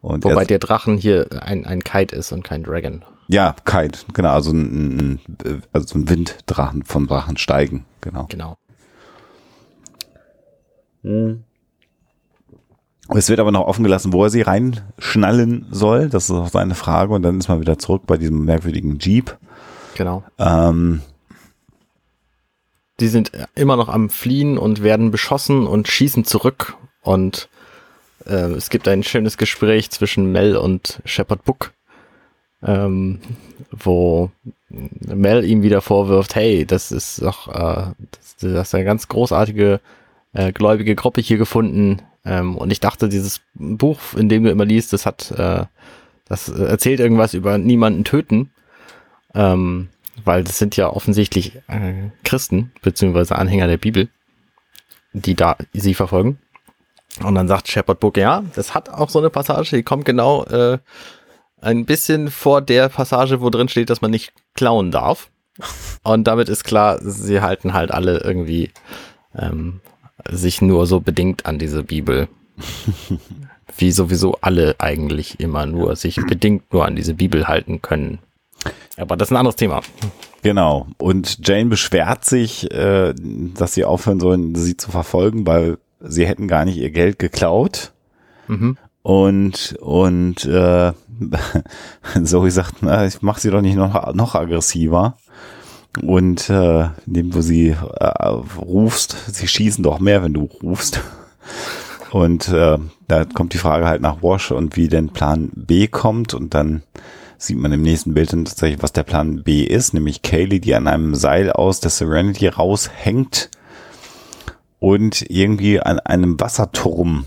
Und Wobei der Drachen hier ein, ein Kite ist und kein Dragon. Ja, Kite, genau, also ein, also ein Winddrachen vom Drachen steigen, genau. Genau. Hm. Es wird aber noch offen gelassen, wo er sie reinschnallen soll. Das ist auch seine Frage. Und dann ist man wieder zurück bei diesem merkwürdigen Jeep. Genau. Ähm, die sind immer noch am Fliehen und werden beschossen und schießen zurück. Und äh, es gibt ein schönes Gespräch zwischen Mel und Shepard Book, ähm, wo Mel ihm wieder vorwirft, hey, das ist doch, äh, das, das ist eine ganz großartige äh, gläubige Gruppe hier gefunden. Ähm, und ich dachte, dieses Buch, in dem du immer liest, das hat, äh, das erzählt irgendwas über niemanden töten. Ähm, weil das sind ja offensichtlich äh, Christen, beziehungsweise Anhänger der Bibel, die da sie verfolgen. Und dann sagt Shepard Book, ja, das hat auch so eine Passage, die kommt genau äh, ein bisschen vor der Passage, wo drin steht, dass man nicht klauen darf. Und damit ist klar, sie halten halt alle irgendwie ähm, sich nur so bedingt an diese Bibel. *laughs* Wie sowieso alle eigentlich immer nur sich bedingt nur an diese Bibel halten können. Aber das ist ein anderes Thema. Genau. Und Jane beschwert sich, äh, dass sie aufhören sollen, sie zu verfolgen, weil sie hätten gar nicht ihr Geld geklaut. Mhm. Und, und äh, *laughs* Zoe sagt, na, ich mach sie doch nicht noch, noch aggressiver. Und äh, indem du sie äh, rufst, sie schießen doch mehr, wenn du rufst. Und äh, da kommt die Frage halt nach Wash und wie denn Plan B kommt. Und dann sieht man im nächsten Bild dann tatsächlich, was der Plan B ist, nämlich Kaylee, die an einem Seil aus der Serenity raushängt und irgendwie an einem Wasserturm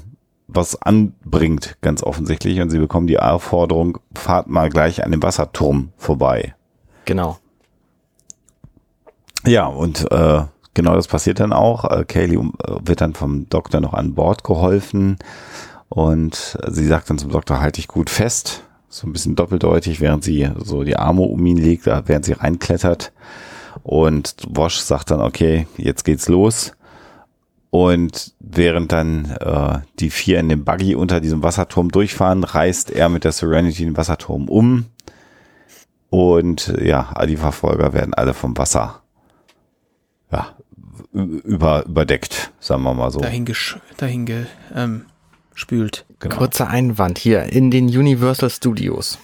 was anbringt, ganz offensichtlich. Und sie bekommen die Aufforderung, fahrt mal gleich an dem Wasserturm vorbei. Genau. Ja, und äh, genau das passiert dann auch. Äh, Kaylee äh, wird dann vom Doktor noch an Bord geholfen und sie sagt dann zum Doktor, halte ich gut fest. So ein bisschen doppeldeutig, während sie so die Arme um ihn legt, während sie reinklettert. Und Wosch sagt dann, okay, jetzt geht's los. Und während dann äh, die vier in dem Buggy unter diesem Wasserturm durchfahren, reißt er mit der Serenity den Wasserturm um. Und ja, die Verfolger werden alle vom Wasser ja, über, überdeckt, sagen wir mal so. Dahin, dahin ge, ähm, spült. Genau. Kurzer Einwand hier in den Universal Studios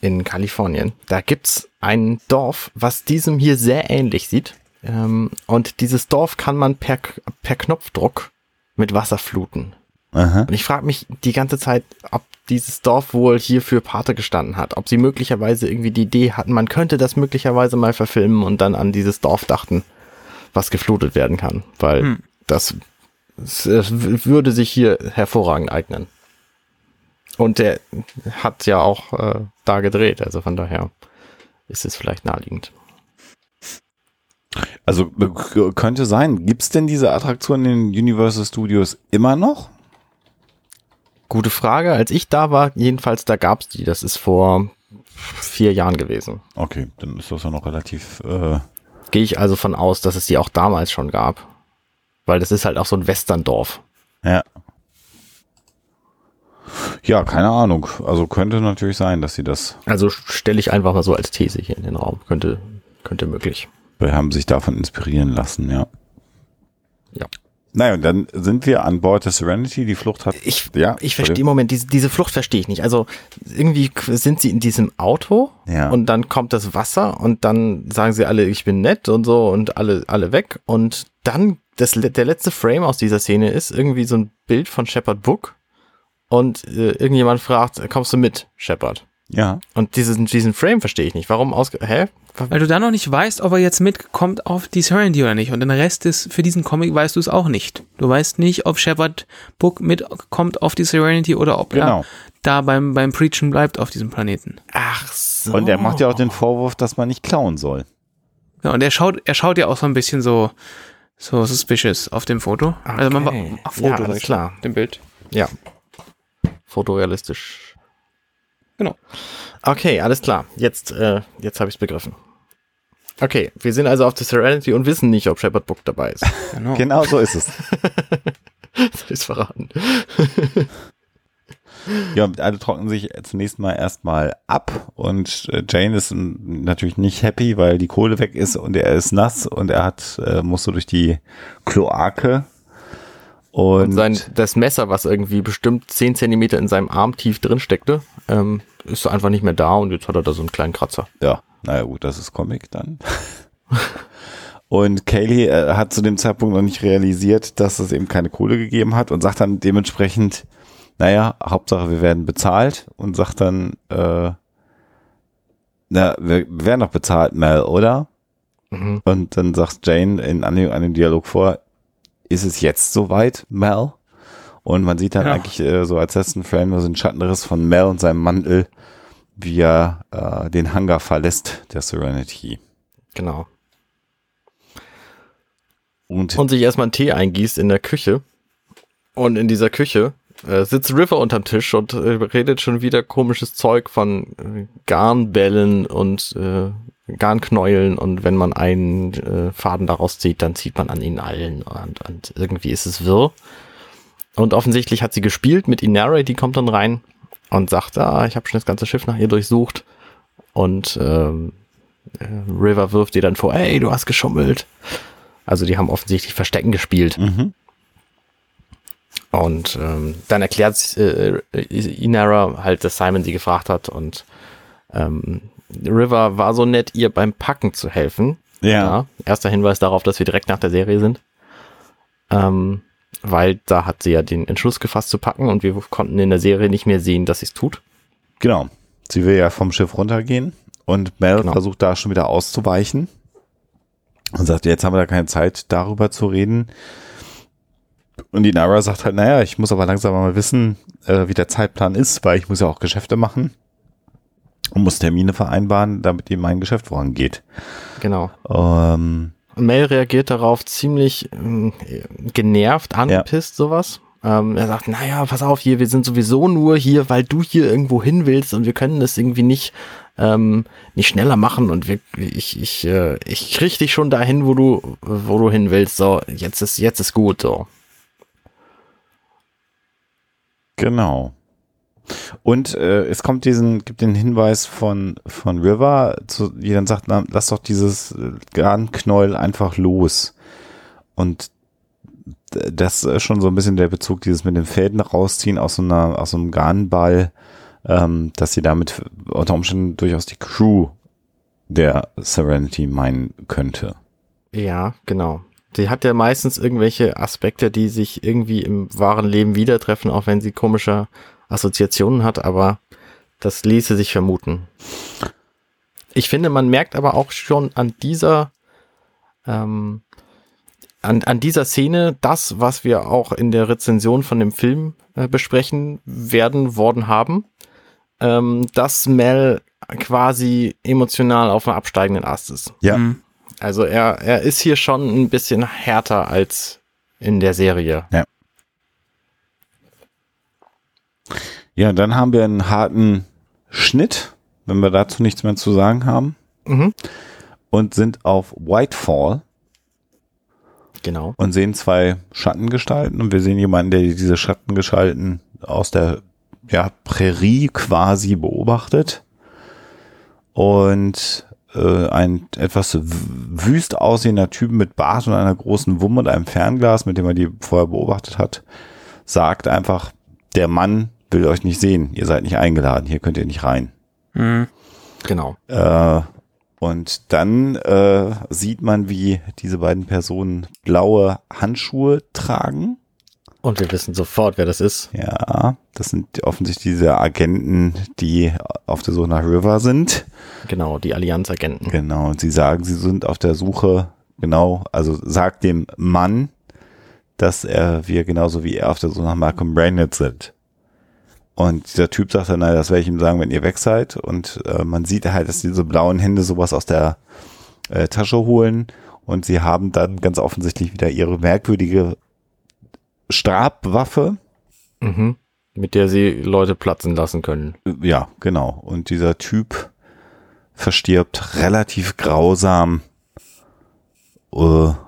in Kalifornien. Da gibt's ein Dorf, was diesem hier sehr ähnlich sieht. Ähm, und dieses Dorf kann man per, per Knopfdruck mit Wasser fluten. Aha. Und ich frage mich die ganze Zeit, ob dieses Dorf wohl hier für Pate gestanden hat. Ob sie möglicherweise irgendwie die Idee hatten, man könnte das möglicherweise mal verfilmen und dann an dieses Dorf dachten, was geflutet werden kann. Weil hm. das, das würde sich hier hervorragend eignen. Und der hat ja auch äh, da gedreht, also von daher ist es vielleicht naheliegend. Also könnte sein. Gibt es denn diese Attraktion in den Universal Studios immer noch? Gute Frage. Als ich da war, jedenfalls, da gab es die. Das ist vor vier Jahren gewesen. Okay, dann ist das ja noch relativ. Äh Gehe ich also von aus, dass es die auch damals schon gab. Weil das ist halt auch so ein Westerndorf. Ja. Ja, keine Ahnung. Also könnte natürlich sein, dass sie das. Also stelle ich einfach mal so als These hier in den Raum. Könnte, könnte möglich. Wir haben sich davon inspirieren lassen, ja. Ja. Naja, und dann sind wir an Bord der Serenity. Die Flucht hat. Ich, ja, ich verstehe, Moment, diese, diese Flucht verstehe ich nicht. Also irgendwie sind sie in diesem Auto ja. und dann kommt das Wasser und dann sagen sie alle, ich bin nett und so und alle, alle weg. Und dann, das, der letzte Frame aus dieser Szene ist irgendwie so ein Bild von Shepard Book und äh, irgendjemand fragt, kommst du mit, Shepard? Ja. Und diesen, diesen Frame verstehe ich nicht. Warum aus, hä? Weil du da noch nicht weißt, ob er jetzt mitkommt auf die Serenity oder nicht. Und den Rest ist, für diesen Comic weißt du es auch nicht. Du weißt nicht, ob Shepard Book mitkommt auf die Serenity oder ob genau. er da beim, beim Preachen bleibt auf diesem Planeten. Ach so. Und er macht ja auch den Vorwurf, dass man nicht klauen soll. Ja, und er schaut, er schaut ja auch so ein bisschen so, so suspicious auf dem Foto. Okay. Also man war, ach, Foto, ja, klar. Dem Bild. Ja. Fotorealistisch. Genau. Okay, alles klar. Jetzt, äh, jetzt habe ich es begriffen. Okay, wir sind also auf der Serenity und wissen nicht, ob Shepard Book dabei ist. *laughs* Genau, genau so ist es. *laughs* Soll ich verraten? *laughs* ja, alle trocknen sich zunächst mal erstmal ab und äh, Jane ist natürlich nicht happy, weil die Kohle weg ist und er ist nass und er hat, äh, muss so durch die Kloake und, und sein, das Messer, was irgendwie bestimmt 10 Zentimeter in seinem Arm tief drin steckte, ähm, ist einfach nicht mehr da und jetzt hat er da so einen kleinen Kratzer. Ja, naja gut, das ist Comic dann. *laughs* und Kaylee äh, hat zu dem Zeitpunkt noch nicht realisiert, dass es eben keine Kohle gegeben hat und sagt dann dementsprechend, naja, Hauptsache wir werden bezahlt und sagt dann, äh, na, wir werden doch bezahlt, Mel, oder? Mhm. Und dann sagt Jane in Anlehnung an den Dialog vor, ist es jetzt soweit, Mel? Und man sieht dann ja. eigentlich äh, so als letzten Frame so einen Schattenriss von Mel und seinem Mantel, wie er äh, den Hangar verlässt, der Serenity. Genau. Und, und sich erstmal einen Tee eingießt in der Küche. Und in dieser Küche äh, sitzt River unterm Tisch und äh, redet schon wieder komisches Zeug von äh, Garnbällen und äh, Garnknäueln und wenn man einen äh, Faden daraus zieht, dann zieht man an ihnen allen und, und irgendwie ist es wirr. Und offensichtlich hat sie gespielt mit Inara, die kommt dann rein und sagt, ah, ich habe schon das ganze Schiff nach ihr durchsucht. Und ähm, äh, River wirft ihr dann vor, ey, du hast geschummelt. Also die haben offensichtlich Verstecken gespielt. Mhm. Und ähm, dann erklärt äh, Inara halt, dass Simon sie gefragt hat und ähm, River war so nett, ihr beim Packen zu helfen. Ja. ja. Erster Hinweis darauf, dass wir direkt nach der Serie sind. Ähm, weil da hat sie ja den Entschluss gefasst zu packen und wir konnten in der Serie nicht mehr sehen, dass sie es tut. Genau. Sie will ja vom Schiff runtergehen und Mel genau. versucht da schon wieder auszuweichen und sagt, jetzt haben wir da keine Zeit, darüber zu reden. Und die Nara sagt halt, naja, ich muss aber langsam mal wissen, äh, wie der Zeitplan ist, weil ich muss ja auch Geschäfte machen und muss Termine vereinbaren, damit eben mein Geschäft vorangeht. Genau. Ähm, Mel reagiert darauf ziemlich äh, genervt, angepisst, ja. sowas. Ähm, er sagt, naja, pass auf hier, wir sind sowieso nur hier, weil du hier irgendwo hin willst und wir können das irgendwie nicht, ähm, nicht schneller machen und wir, ich, ich, äh, ich krieg dich schon dahin, wo du, wo du hin willst. So, jetzt ist, jetzt ist gut, so. Genau. Und äh, es kommt diesen, gibt den Hinweis von, von River, zu, die dann sagt, na, lass doch dieses äh, Garnknäuel einfach los. und das ist schon so ein bisschen der Bezug, dieses mit den Fäden rausziehen aus so einer, aus so einem Garnball, ähm, dass sie damit unter Umständen durchaus die Crew der Serenity meinen könnte. Ja, genau. Sie hat ja meistens irgendwelche Aspekte, die sich irgendwie im wahren Leben wieder treffen, auch wenn sie komische Assoziationen hat, aber das ließe sich vermuten. Ich finde, man merkt aber auch schon an dieser ähm, an, an dieser Szene das, was wir auch in der Rezension von dem Film äh, besprechen werden worden haben, ähm, dass Mel quasi emotional auf dem absteigenden Ast ist. Ja. Mhm. Also er, er ist hier schon ein bisschen härter als in der Serie. Ja. Ja, dann haben wir einen harten Schnitt, wenn wir dazu nichts mehr zu sagen haben. Mhm. Und sind auf Whitefall. Genau. Und sehen zwei Schattengestalten und wir sehen jemanden, der diese Schattengestalten aus der ja, Prärie quasi beobachtet. Und äh, ein etwas wüst aussehender Typ mit Bart und einer großen Wumme und einem Fernglas, mit dem er die vorher beobachtet hat, sagt einfach, der Mann will euch nicht sehen, ihr seid nicht eingeladen, hier könnt ihr nicht rein. Mhm. Genau. Äh, und dann äh, sieht man, wie diese beiden Personen blaue Handschuhe tragen. Und wir wissen sofort, wer das ist. Ja, das sind offensichtlich diese Agenten, die auf der Suche nach River sind. Genau, die Allianz-Agenten. Genau, und sie sagen, sie sind auf der Suche, genau, also sagt dem Mann, dass er, wir genauso wie er auf der Suche nach Malcolm Brainerd sind. Und dieser Typ sagt dann, naja, das werde ich ihm sagen, wenn ihr weg seid. Und äh, man sieht halt, dass diese blauen Hände sowas aus der äh, Tasche holen. Und sie haben dann ganz offensichtlich wieder ihre merkwürdige Stabwaffe. Mhm. Mit der sie Leute platzen lassen können. Ja, genau. Und dieser Typ verstirbt relativ grausam äh,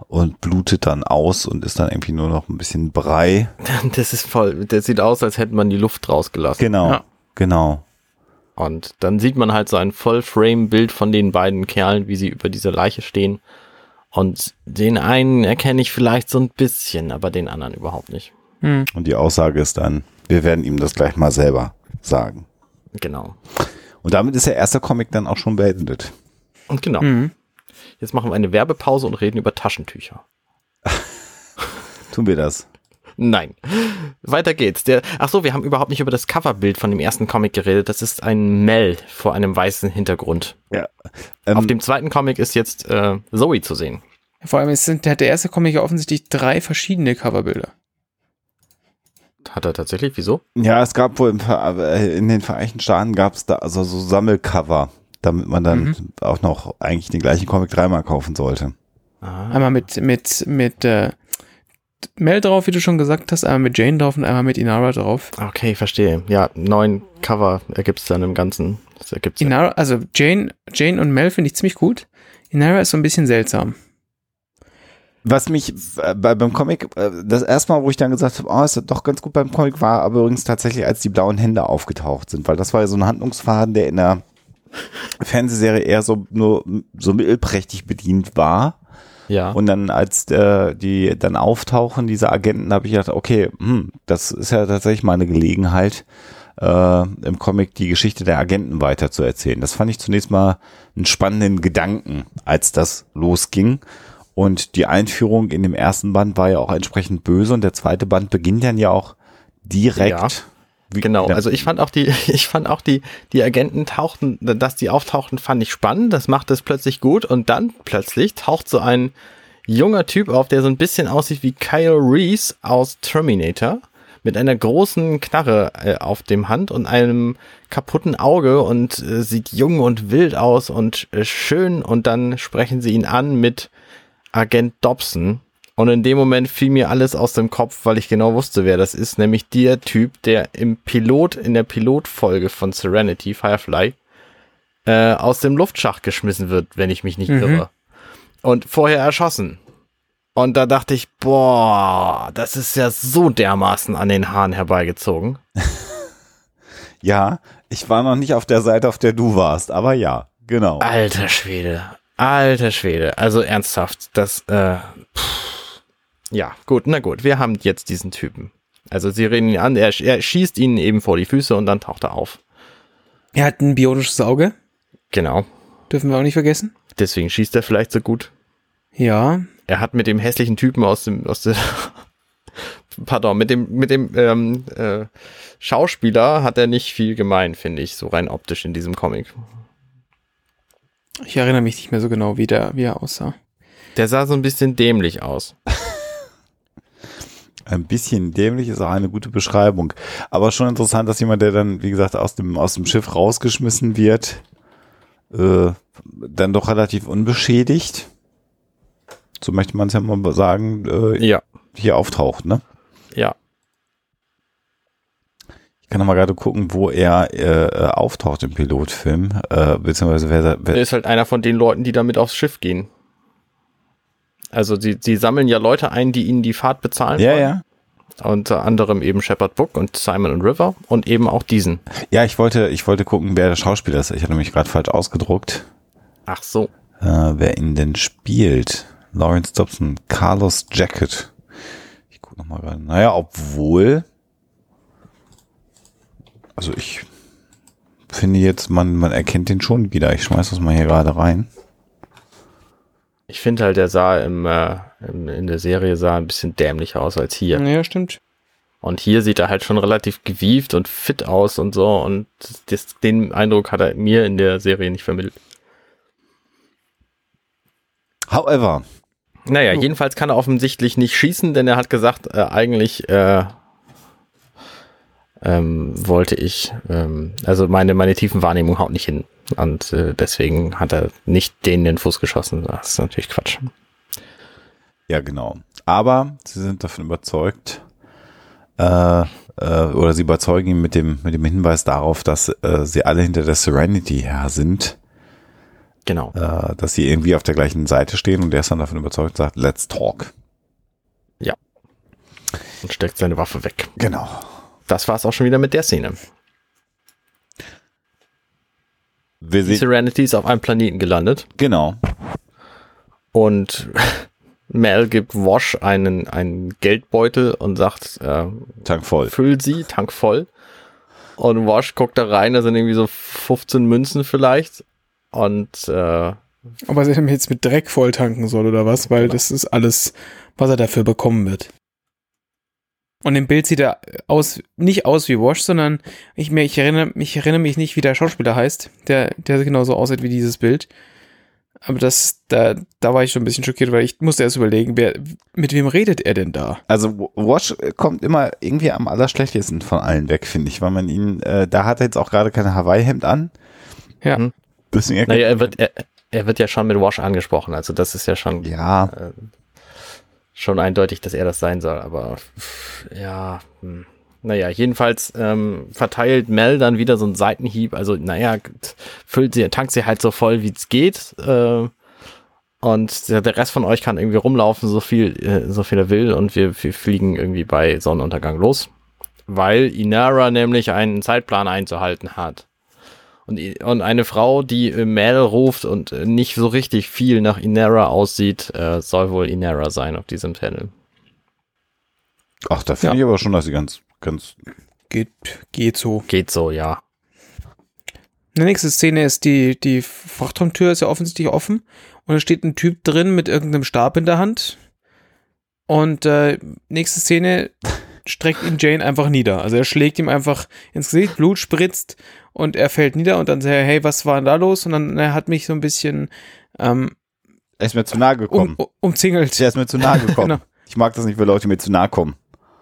und blutet dann aus und ist dann irgendwie nur noch ein bisschen Brei. *laughs* Das ist voll, der sieht aus, als hätte man die Luft rausgelassen. Genau, ja. genau. Und dann sieht man halt so ein Vollframe-Bild von den beiden Kerlen, wie sie über dieser Leiche stehen. Und den einen erkenne ich vielleicht so ein bisschen, aber den anderen überhaupt nicht. Hm. Und die Aussage ist dann, wir werden ihm das gleich mal selber sagen. Genau. Und damit ist der erste Comic dann auch schon beendet. Und genau. Mhm. Jetzt machen wir eine Werbepause und reden über Taschentücher. *laughs* Tun wir das? Nein. Weiter geht's. Der, ach so, wir haben überhaupt nicht über das Coverbild von dem ersten Comic geredet. Das ist ein Mel vor einem weißen Hintergrund. Ja. Ähm, Auf dem zweiten Comic ist jetzt äh, Zoe zu sehen. Vor allem ist, sind, hat der erste Comic ja offensichtlich drei verschiedene Coverbilder. Hat er tatsächlich? Wieso? Ja, es gab wohl im, äh, in den Vereinigten Staaten gab es da also so Sammelcover damit man dann mhm. auch noch eigentlich den gleichen Comic dreimal kaufen sollte. Ah. Einmal mit, mit, mit äh, Mel drauf, wie du schon gesagt hast, einmal mit Jane drauf und einmal mit Inara drauf. Okay, verstehe. Ja, neun Cover ergibt es dann im Ganzen. Das ergibt's Inara, ja. also Jane, Jane und Mel finde ich ziemlich gut. Inara ist so ein bisschen seltsam. Was mich äh, bei, beim Comic, äh, das erste Mal, wo ich dann gesagt habe, oh, ist doch ganz gut beim Comic, war aber übrigens tatsächlich, als die blauen Hände aufgetaucht sind, weil das war ja so ein Handlungsfaden, der in der Fernsehserie eher so nur so mittelprächtig bedient war. Ja. Und dann, als äh, die dann auftauchen, diese Agenten, habe ich gedacht, okay, hm, das ist ja tatsächlich mal eine Gelegenheit, äh, im Comic die Geschichte der Agenten weiter zu erzählen. Das fand ich zunächst mal einen spannenden Gedanken, als das losging. Und die Einführung in dem ersten Band war ja auch entsprechend böse und der zweite Band beginnt dann ja auch direkt. Wie, genau, also ich fand auch die, *laughs* ich fand auch die, die Agenten tauchten, dass die auftauchten, fand ich spannend. Das macht es plötzlich gut und dann plötzlich taucht so ein junger Typ auf, der so ein bisschen aussieht wie Kyle Reese aus Terminator mit einer großen Knarre äh, auf dem Hand und einem kaputten Auge und äh, sieht jung und wild aus und äh, schön. Und dann sprechen sie ihn an mit Agent Dobson und in dem Moment fiel mir alles aus dem Kopf, weil ich genau wusste, wer das ist, nämlich der Typ, der im Pilot, in der Pilotfolge von Serenity, Firefly, äh, aus dem Luftschacht geschmissen wird, wenn ich mich nicht mhm. irre. Und vorher erschossen. Und da dachte ich, boah, das ist ja so dermaßen an den Haaren herbeigezogen. *laughs* ja, ich war noch nicht auf der Seite, auf der du warst, aber ja, genau. Alter Schwede, alter Schwede. Also ernsthaft, das, äh, pff Ja, gut, na gut, wir haben jetzt diesen Typen. Also sie reden ihn an, er, er schießt ihnen eben vor die Füße und dann taucht er auf. Er hat ein bionisches Auge. Genau. Dürfen wir auch nicht vergessen. Deswegen schießt er vielleicht so gut. Ja. Er hat mit dem hässlichen Typen aus dem, aus der, *laughs* pardon, mit dem, mit dem ähm, äh, Schauspieler hat er nicht viel gemein, finde ich, so rein optisch in diesem Comic. Ich erinnere mich nicht mehr so genau, wie, der, wie er aussah. Der sah so ein bisschen dämlich aus. *laughs* Ein bisschen dämlich ist auch eine gute Beschreibung. Aber schon interessant, dass jemand, der dann, wie gesagt, aus dem, aus dem Schiff rausgeschmissen wird, äh, dann doch relativ unbeschädigt, so möchte man es ja mal sagen, äh, ja. hier auftaucht, ne? Ja. Ich kann noch mal gerade gucken, wo er äh, auftaucht im Pilotfilm, äh, beziehungsweise wer, wer Er ist halt einer von den Leuten, die damit aufs Schiff gehen. Also sie, sie sammeln ja Leute ein, die ihnen die Fahrt bezahlen ja, wollen. Ja, Unter anderem eben Shepard Book und Simon und River und eben auch diesen. Ja, ich wollte, ich wollte gucken, wer der Schauspieler ist. Ich hatte mich gerade falsch ausgedruckt. Ach so. Äh, wer ihn denn spielt? Lawrence Dobson, Carlos Jacket. Ich gucke nochmal gerade. Naja, obwohl. Also ich finde jetzt, man, man erkennt den schon wieder. Ich schmeiß das mal hier gerade rein. Ich finde halt, der sah im, äh, im, in der Serie sah ein bisschen dämlicher aus als hier. Ja, stimmt. Und hier sieht er halt schon relativ gewieft und fit aus und so. Und das, den Eindruck hat er mir in der Serie nicht vermittelt. However. Naja, oh. jedenfalls kann er offensichtlich nicht schießen, denn er hat gesagt, äh, eigentlich äh, ähm, wollte ich, ähm, also meine, meine tiefen Wahrnehmung haut nicht hin. Und äh, deswegen hat er nicht den in den Fuß geschossen. Das ist natürlich Quatsch. Ja, genau. Aber sie sind davon überzeugt, äh, äh, oder sie überzeugen ihn mit dem, mit dem Hinweis darauf, dass äh, sie alle hinter der Serenity her sind. Genau. Äh, dass sie irgendwie auf der gleichen Seite stehen und der ist dann davon überzeugt, sagt, let's talk. Ja. Und steckt seine Waffe weg. Genau. Das war es auch schon wieder mit der Szene. Wir Die Serenity ist auf einem Planeten gelandet. Genau. Und *laughs* Mel gibt Wash einen, einen Geldbeutel und sagt, äh, Tank voll. Füll sie, Tank voll. Und Wash guckt da rein, da sind irgendwie so 15 Münzen vielleicht. Und äh, ob er sich jetzt mit Dreck voll tanken soll oder was, weil genau. das ist alles, was er dafür bekommen wird. Und im Bild sieht er aus, nicht aus wie Wash, sondern ich, ich, erinnere, ich erinnere mich nicht, wie der Schauspieler heißt, der, der genauso aussieht wie dieses Bild. Aber das, da, da war ich schon ein bisschen schockiert, weil ich musste erst überlegen, wer, mit wem redet er denn da? Also Wash kommt immer irgendwie am allerschlechtesten von allen weg, finde ich, weil man ihn, äh, da hat er jetzt auch gerade kein Hawaii-Hemd an. Ja. Mhm. Deswegen naja, er wird, er, er, wird ja schon mit Wash angesprochen, also das ist ja schon. Ja. Äh, schon eindeutig, dass er das sein soll, aber ja, hm. naja, jedenfalls ähm, verteilt Mel dann wieder so einen Seitenhieb, also naja, füllt sie, tankt sie halt so voll, wie es geht, äh, und der, Rest von euch kann irgendwie rumlaufen, so viel, äh, so viel er will, und wir, wir fliegen irgendwie bei Sonnenuntergang los, weil Inara nämlich einen Zeitplan einzuhalten hat. Und, und eine Frau, die Mel ruft und nicht so richtig viel nach Inera aussieht, äh, soll wohl Inera sein auf diesem Panel. Ach, da finde ja. ich aber schon, dass sie ganz, ganz. Geht, geht so. Geht so, ja. Die nächste Szene ist die, die Frachtraumtür ist ja offensichtlich offen und da steht ein Typ drin mit irgendeinem Stab in der Hand. Und äh, nächste Szene streckt ihn Jane einfach nieder. Also er schlägt ihm einfach ins Gesicht, Blut spritzt und er fällt nieder und dann sagt er, hey, was war denn da los? Und dann er hat mich so ein bisschen ähm, Er ist mir zu nahe gekommen. Um, umzingelt. Er ist mir zu nahe *laughs* gekommen. genau. Ich mag das nicht, wenn Leute mir zu nahe kommen.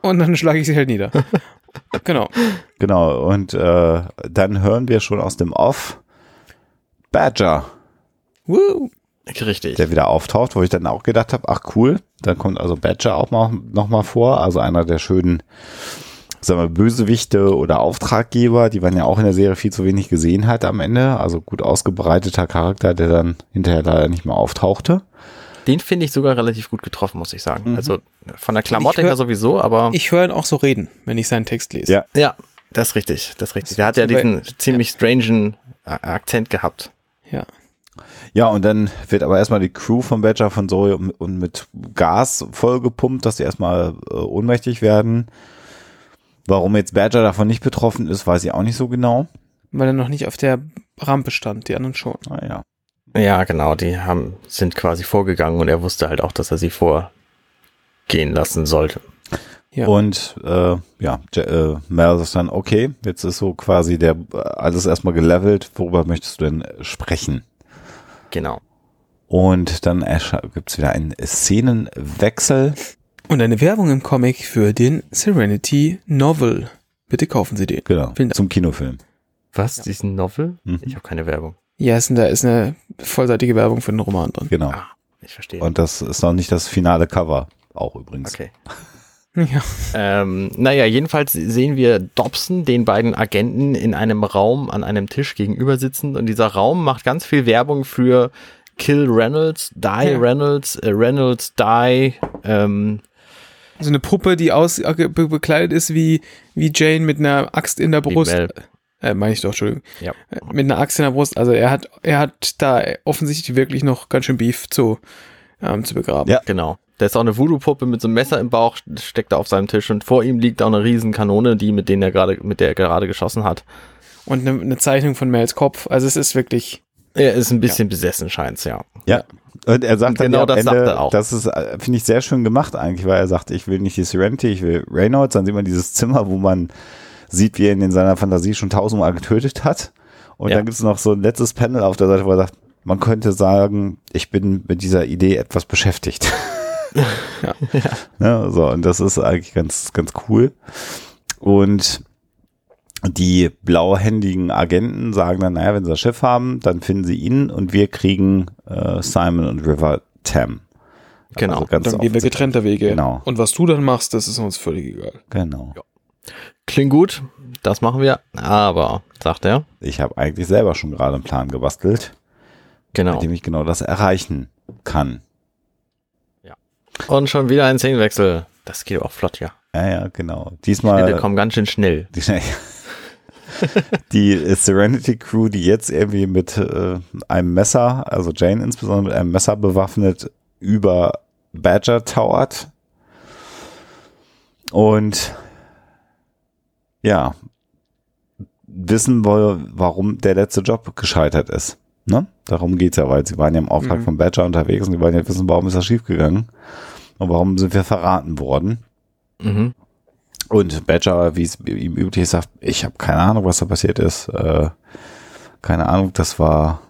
Und dann schlage ich sie halt nieder. *laughs* genau. Genau, und äh, dann hören wir schon aus dem Off Badger. Woo. Richtig. Der wieder auftaucht, wo ich dann auch gedacht habe, ach cool, dann kommt also Badger auch mal, noch mal vor, also einer der schönen sagen wir, Bösewichte oder Auftraggeber, die man ja auch in der Serie viel zu wenig gesehen hat am Ende. Also gut ausgebreiteter Charakter, der dann hinterher leider nicht mehr auftauchte. Den finde ich sogar relativ gut getroffen, muss ich sagen. Mhm. Also von der Klamotte her sowieso, aber. Ich höre ihn auch so reden, wenn ich seinen Text lese. Ja, ja das ist richtig. Das ist richtig. Der hat ja diesen ziemlich strangen Akzent gehabt. Ja. Ja, und dann wird aber erstmal die Crew von Badger von Zoe und mit Gas vollgepumpt, dass sie erstmal äh, ohnmächtig werden. Warum jetzt Badger davon nicht betroffen ist, weiß ich auch nicht so genau. Weil er noch nicht auf der Rampe stand, die anderen schon. Ah, ja. Ja, genau, die haben, sind quasi vorgegangen und er wusste halt auch, dass er sie vorgehen lassen sollte. Ja. Und äh, ja, äh, Mel sagt dann, okay, jetzt ist so quasi der alles erstmal gelevelt, worüber möchtest du denn sprechen? Genau. Und dann gibt es wieder einen Szenenwechsel. Und eine Werbung im Comic für den Serenity Novel. Bitte kaufen Sie den. Genau, zum Kinofilm. Was, ja. diesen Novel? Mhm. Ich habe keine Werbung. Ja, ist, da ist eine vollseitige Werbung für den Roman drin. Genau. Ah, ich verstehe. Und das ist noch nicht das finale Cover, auch übrigens. Okay. *laughs* Ja. Ähm, naja, jedenfalls sehen wir Dobson, den beiden Agenten, in einem Raum an einem Tisch gegenüber sitzen und dieser Raum macht ganz viel Werbung für Kill Reynolds, Die ja. Reynolds, äh, Reynolds Die. Ähm, so eine Puppe, die aus äh, bekleidet ist wie, wie Jane mit einer Axt in der Brust. Äh, meine ich doch, Entschuldigung. Ja. Äh, mit einer Axt in der Brust. Also er hat, er hat da offensichtlich wirklich noch ganz schön Beef zu, ähm, zu begraben. Ja, genau. Da ist auch eine Voodoo-Puppe mit so einem Messer im Bauch, steckt da auf seinem Tisch und vor ihm liegt auch eine riesen Kanone, die mit denen er gerade, mit der er gerade geschossen hat. Und eine, eine Zeichnung von Mels Kopf. Also es ist wirklich. Er ist ein bisschen ja. besessen, scheint's, ja. Ja. Und er sagt und dann genau das Ende, sagt er auch. Das ist, äh, finde ich, sehr schön gemacht eigentlich, weil er sagt, ich will nicht die Serenity, ich will Reynolds. Dann sieht man dieses Zimmer, wo man sieht, wie er ihn in seiner Fantasie schon tausendmal getötet hat. Und ja. dann gibt es noch so ein letztes Panel auf der Seite, wo er sagt, man könnte sagen, ich bin mit dieser Idee etwas beschäftigt. ja. *laughs* *laughs* ja. Ne, so, und das ist eigentlich ganz, ganz cool. Und die blauhändigen Agenten sagen dann, naja, wenn sie das Schiff haben, dann finden sie ihn und wir kriegen äh, Simon und River Tam. Genau. Also dann gehen wir getrennter Wege. Genau. Und was du dann machst, das ist uns völlig egal. Genau. Ja. Klingt gut, das machen wir, aber, sagt er. Ich habe eigentlich selber schon gerade einen Plan gebastelt. Genau. Mit dem ich genau das erreichen kann. Und schon wieder ein Szenenwechsel. Das geht auch flott, ja. Ja, ja, genau. Diesmal. Die kommen ganz schön schnell. Die, *laughs* *laughs* die Serenity Crew, die jetzt irgendwie mit äh, einem Messer, also Jane insbesondere mit einem Messer bewaffnet, über Badger towert. Und ja, wissen wir, warum der letzte Job gescheitert ist. Ne? Darum geht's ja, weil sie waren ja im Auftrag mhm. von Badger unterwegs und sie wollen ja wissen, warum ist das schiefgegangen. Und warum sind wir verraten worden? Mhm. Und Badger, wie es ihm üblich ist, sagt, ich habe keine Ahnung, was da passiert ist. Äh, keine Ahnung, das war,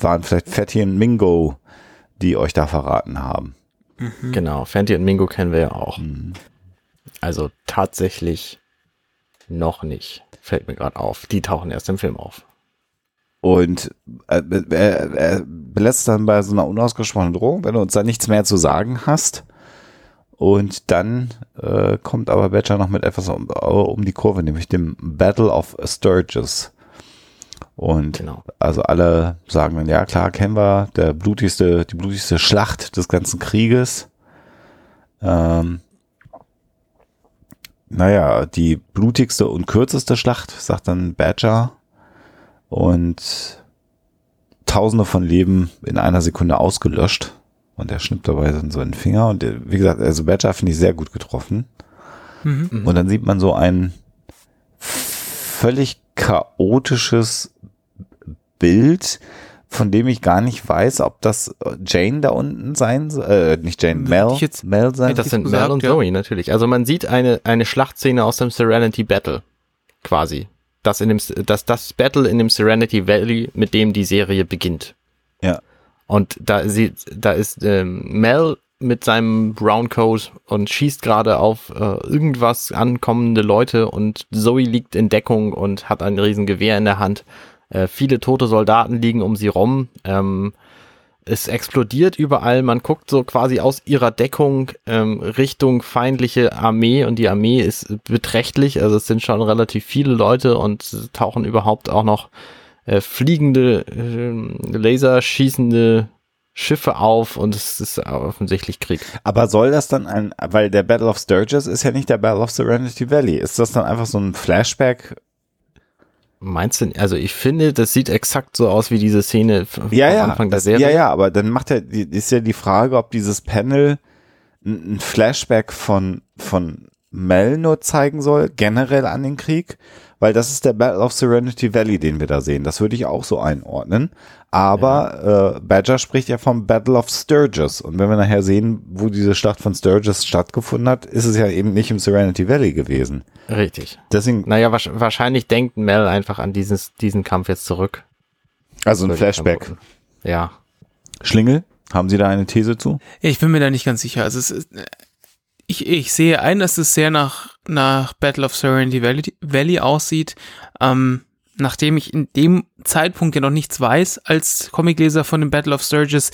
waren vielleicht Fatty und Mingo, die euch da verraten haben. Mhm. Genau, Fatty und Mingo kennen wir ja auch. Mhm. Also tatsächlich noch nicht. Fällt mir gerade auf. Die tauchen erst im Film auf. Und äh, er, er belässt dann bei so einer unausgesprochenen Drohung, wenn du uns da nichts mehr zu sagen hast, und dann äh, kommt aber Badger noch mit etwas um, um, die Kurve, nämlich dem Battle of Sturgis. Und genau. also alle sagen dann, ja klar, kennen wir, der blutigste, die blutigste Schlacht des ganzen Krieges. Ähm, naja, die blutigste und kürzeste Schlacht, sagt dann Badger. Und Tausende von Leben in einer Sekunde ausgelöscht. Und er schnippt dabei so einen Finger. Und der, wie gesagt, also Badger finde ich sehr gut getroffen. Mhm. Und dann sieht man so ein völlig chaotisches Bild, von dem ich gar nicht weiß, ob das Jane da unten sein soll, äh, nicht Jane, Mel, jetzt, Mel sein Das sind Mel und Zoe, natürlich. Also man sieht eine, eine Schlachtszene aus dem Serenity Battle, quasi. Das in dem, das, das Battle in dem Serenity Valley, mit dem die Serie beginnt. Ja. Und da, sie, da ist ähm, Mel mit seinem Browncoat und schießt gerade auf äh, irgendwas ankommende Leute und Zoe liegt in Deckung und hat ein Riesengewehr in der Hand. Äh, viele tote Soldaten liegen um sie rum. Ähm, es explodiert überall. Man guckt so quasi aus ihrer Deckung ähm, Richtung feindliche Armee und die Armee ist beträchtlich. Also es sind schon relativ viele Leute und tauchen überhaupt auch noch äh, fliegende, äh, laserschießende Schiffe auf und es ist offensichtlich Krieg. Aber soll das dann ein, weil der Battle of Sturgis ist ja nicht der Battle of Serenity Valley, ist das dann einfach so ein Flashback Meinst du, also ich finde, das sieht exakt so aus wie diese Szene ja, am ja, Anfang der das, Serie. Ja, ja, aber dann macht er, ist ja die Frage, ob dieses Panel ein Flashback von, von Mel nur zeigen soll, generell an den Krieg, weil das ist der Battle of Serenity Valley, den wir da sehen. Das würde ich auch so einordnen. Aber ja. äh, Badger spricht ja vom Battle of Sturgis. Und wenn wir nachher sehen, wo diese Schlacht von Sturgis stattgefunden hat, ist es ja eben nicht im Serenity Valley gewesen. Richtig. Deswegen. Naja, wahrscheinlich denkt Mel einfach an dieses, diesen Kampf jetzt zurück. Also ein Flashback. Ja. Schlingel, haben Sie da eine These zu? Ich bin mir da nicht ganz sicher. Also es ist, ich, ich sehe ein, dass es sehr nach, nach Battle of Serenity Valley, Valley aussieht. Ähm, nachdem ich in dem Zeitpunkt ja noch nichts weiß als Comicleser von dem Battle of Sturges,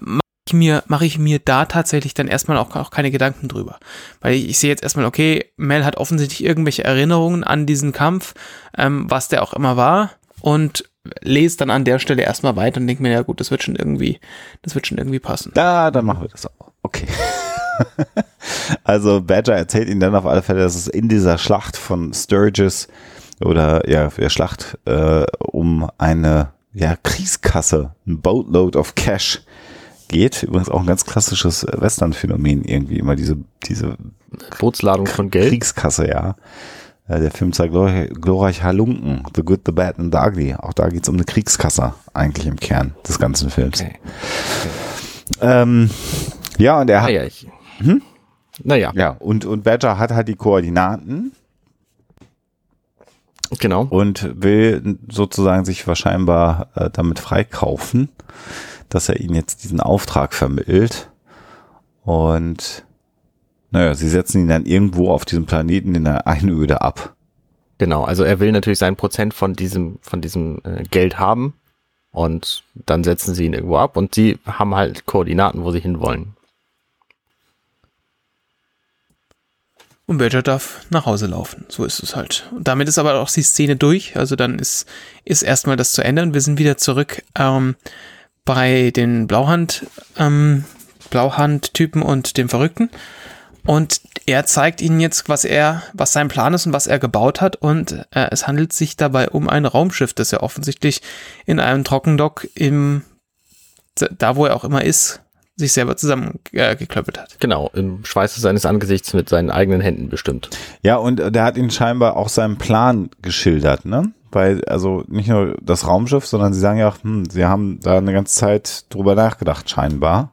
mache ich mir, ich mir da tatsächlich dann erstmal auch, auch keine Gedanken drüber. Weil ich, ich sehe jetzt erstmal, okay, Mel hat offensichtlich irgendwelche Erinnerungen an diesen Kampf, ähm, was der auch immer war, und lese dann an der Stelle erstmal weiter und denke mir, ja gut, das wird schon irgendwie, das wird schon irgendwie passen. Da, dann machen wir das auch. Okay. *laughs* also Badger erzählt ihnen dann auf alle Fälle, dass es in dieser Schlacht von Sturgis oder ja, der Schlacht äh, um eine ja, Kriegskasse, ein Boatload of Cash geht. Übrigens auch ein ganz klassisches Western-Phänomen irgendwie, immer diese, diese Bootsladung von Geld. Kriegskasse, ja. Der Film zeigt glorreich, glorreich Halunken, The Good, The Bad and The Ugly. Auch da geht es um eine Kriegskasse eigentlich im Kern des ganzen Films. Okay. Okay. Ähm, ja, und er hat. Naja, ich, hm? Naja. Ja, und, und Badger hat halt die Koordinaten Genau. Und will sozusagen sich wahrscheinlich äh, damit freikaufen, dass er ihnen jetzt diesen Auftrag vermittelt. Und naja, sie setzen ihn dann irgendwo auf diesem Planeten in der Einöde ab. Genau, also er will natürlich sein Prozent von diesem, von diesem äh, Geld haben und dann setzen sie ihn irgendwo ab und sie haben halt Koordinaten, wo sie hinwollen. Und Badger darf nach Hause laufen. So ist es halt. Und damit ist aber auch die Szene durch. Also dann ist, ist erstmal das zu ändern. Wir sind wieder zurück ähm, bei den Blauhand, ähm, Blauhand-Typen und dem Verrückten. Und er zeigt ihnen jetzt, was er, was sein Plan ist und was er gebaut hat. Und äh, es handelt sich dabei um ein Raumschiff, das er offensichtlich in einem Trockendock im, da wo er auch immer ist, sich selber zusammengeklöppelt äh, hat. Genau, im Schweiße seines Angesichts mit seinen eigenen Händen bestimmt. Ja, und der hat ihn scheinbar auch seinen Plan geschildert, ne? Weil, also nicht nur das Raumschiff, sondern sie sagen ja auch, hm, sie haben da eine ganze Zeit drüber nachgedacht, scheinbar.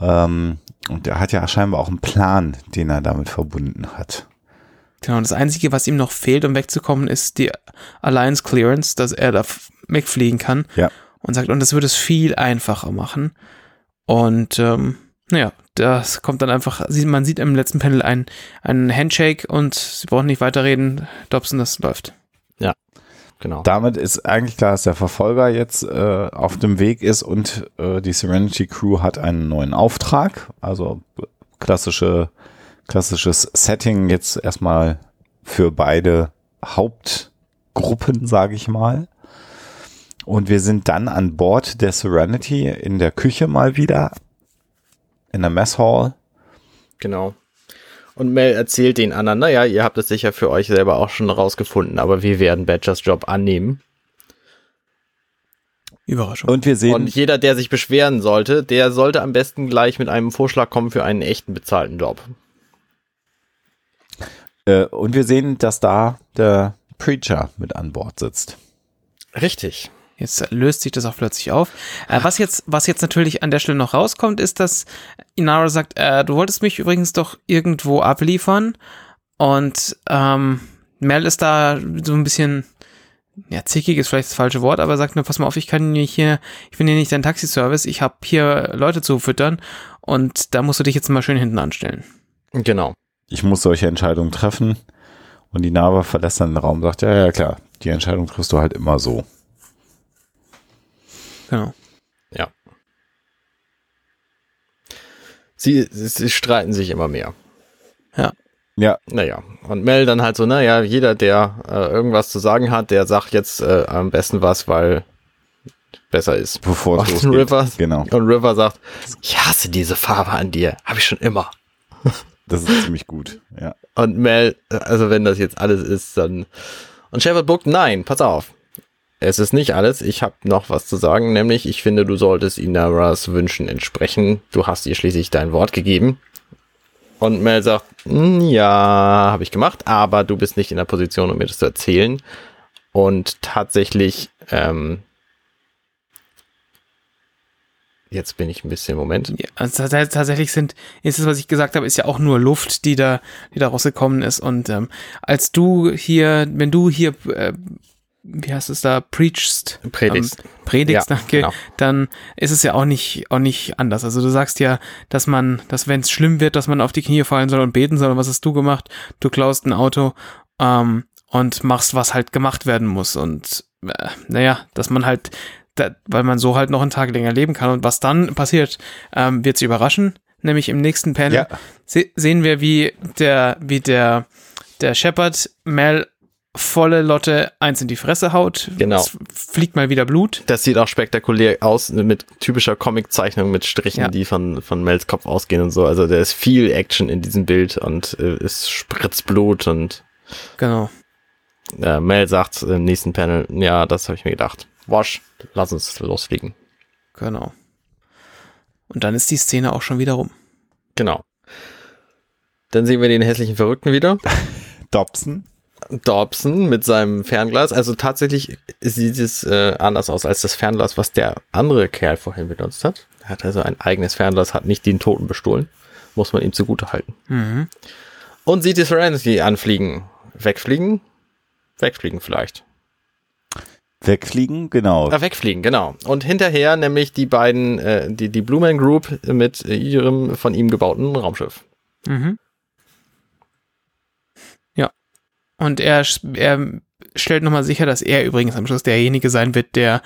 Ähm, und er hat ja scheinbar auch einen Plan, den er damit verbunden hat. Genau, das Einzige, was ihm noch fehlt, um wegzukommen, ist die Alliance Clearance, dass er da wegfliegen kann. Ja. Und sagt, und das würde es viel einfacher machen. Und ähm, naja, das kommt dann einfach, man sieht im letzten Panel einen, einen Handshake und sie brauchen nicht weiterreden. Dobson, das läuft. Ja, genau. Damit ist eigentlich klar, dass der Verfolger jetzt äh, auf dem Weg ist und äh, die Serenity Crew hat einen neuen Auftrag. Also klassische, klassisches Setting jetzt erstmal für beide Hauptgruppen, sage ich mal. Und wir sind dann an Bord der Serenity in der Küche mal wieder. In der Mess Hall. Genau. Und Mel erzählt den anderen, naja, ihr habt es sicher für euch selber auch schon rausgefunden, aber wir werden Badgers Job annehmen. Überraschung. Und wir sehen. Und jeder, der sich beschweren sollte, der sollte am besten gleich mit einem Vorschlag kommen für einen echten bezahlten Job. Äh, und wir sehen, dass da der Preacher mit an Bord sitzt. Richtig. Jetzt löst sich das auch plötzlich auf. Äh, was jetzt, was jetzt natürlich an der Stelle noch rauskommt, ist, dass Inara sagt, äh, du wolltest mich übrigens doch irgendwo abliefern. Und ähm, Mel ist da so ein bisschen, ja, zickig ist vielleicht das falsche Wort, aber sagt mir, pass mal auf, ich kann hier, ich bin hier nicht dein Taxiservice, ich habe hier Leute zu füttern und da musst du dich jetzt mal schön hinten anstellen. Genau. Ich muss solche Entscheidungen treffen. Und die Nava verlässt dann den Raum und sagt, ja, ja, klar, die Entscheidung triffst du halt immer so. Genau. Ja. Sie, sie streiten sich immer mehr. Ja. Ja. Naja. Und Mel dann halt so, naja, jeder, der äh, irgendwas zu sagen hat, der sagt jetzt äh, am besten was, weil besser ist. Bevor es losgeht. River, genau. Und River sagt, ich hasse diese Farbe an dir. Habe ich schon immer. *laughs* Das ist ziemlich gut, ja. Und Mel, also wenn das jetzt alles ist, dann Und Shepard buckt, nein, pass auf. Es ist nicht alles. Ich habe noch was zu sagen, nämlich ich finde, du solltest Inaras Wünschen entsprechen. Du hast ihr schließlich dein Wort gegeben. Und Mel sagt, hm, ja, habe ich gemacht, aber du bist nicht in der Position, um mir das zu erzählen. Und tatsächlich, ähm, jetzt bin ich ein bisschen, Moment. Ja, also tatsächlich sind, ist es, was ich gesagt habe, ist ja auch nur Luft, die da, die da rausgekommen ist. Und ähm, als du hier, wenn du hier äh, wie heißt es da, preachst, predigst, ähm, predigst, ja, danke, genau. dann ist es ja auch nicht, auch nicht anders. Also du sagst ja, dass man, dass wenn es schlimm wird, dass man auf die Knie fallen soll und beten soll. was hast du gemacht? Du klaust ein Auto ähm, und machst, was halt gemacht werden muss. Und äh, naja, dass man halt, da, weil man so halt noch einen Tag länger leben kann. Und was dann passiert, ähm, wird sie überraschen. Nämlich im nächsten Panel ja. se sehen wir, wie der, wie der, der Shepard Mel volle Lotte eins in die Fresse haut. Genau. Es fliegt mal wieder Blut. Das sieht auch spektakulär aus mit typischer Comiczeichnung mit Strichen, ja. die von, von Mels Kopf ausgehen und so. Also da ist viel Action in diesem Bild und äh, es spritzt Blut und genau. Äh, Mel sagt im nächsten Panel, ja, das habe ich mir gedacht. Wasch, lass uns losfliegen. Genau. Und dann ist die Szene auch schon wieder rum. Genau. Dann sehen wir den hässlichen Verrückten wieder. *laughs* Dobson. Dobson mit seinem Fernglas. Also tatsächlich sieht es äh, anders aus als das Fernglas, was der andere Kerl vorhin benutzt hat. Er hat also ein eigenes Fernglas, hat nicht den Toten bestohlen. Muss man ihm zugute halten. Mhm. Und sieht die Serenity anfliegen. Wegfliegen? Wegfliegen vielleicht. Wegfliegen, genau. Ah, wegfliegen, genau. Und hinterher nämlich die beiden, äh, die, die Blue Man Group mit ihrem von ihm gebauten Raumschiff. Mhm. Und er, er stellt nochmal sicher, dass er übrigens am Schluss derjenige sein wird, der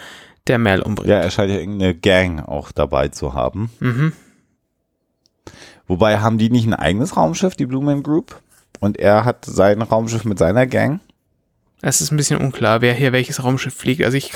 der Mel umbringt. Ja, er scheint ja irgendeine Gang auch dabei zu haben. Mhm. Wobei haben die nicht ein eigenes Raumschiff, die Blue Man Group? Und er hat sein Raumschiff mit seiner Gang? Es ist ein bisschen unklar, wer hier welches Raumschiff fliegt. Also ich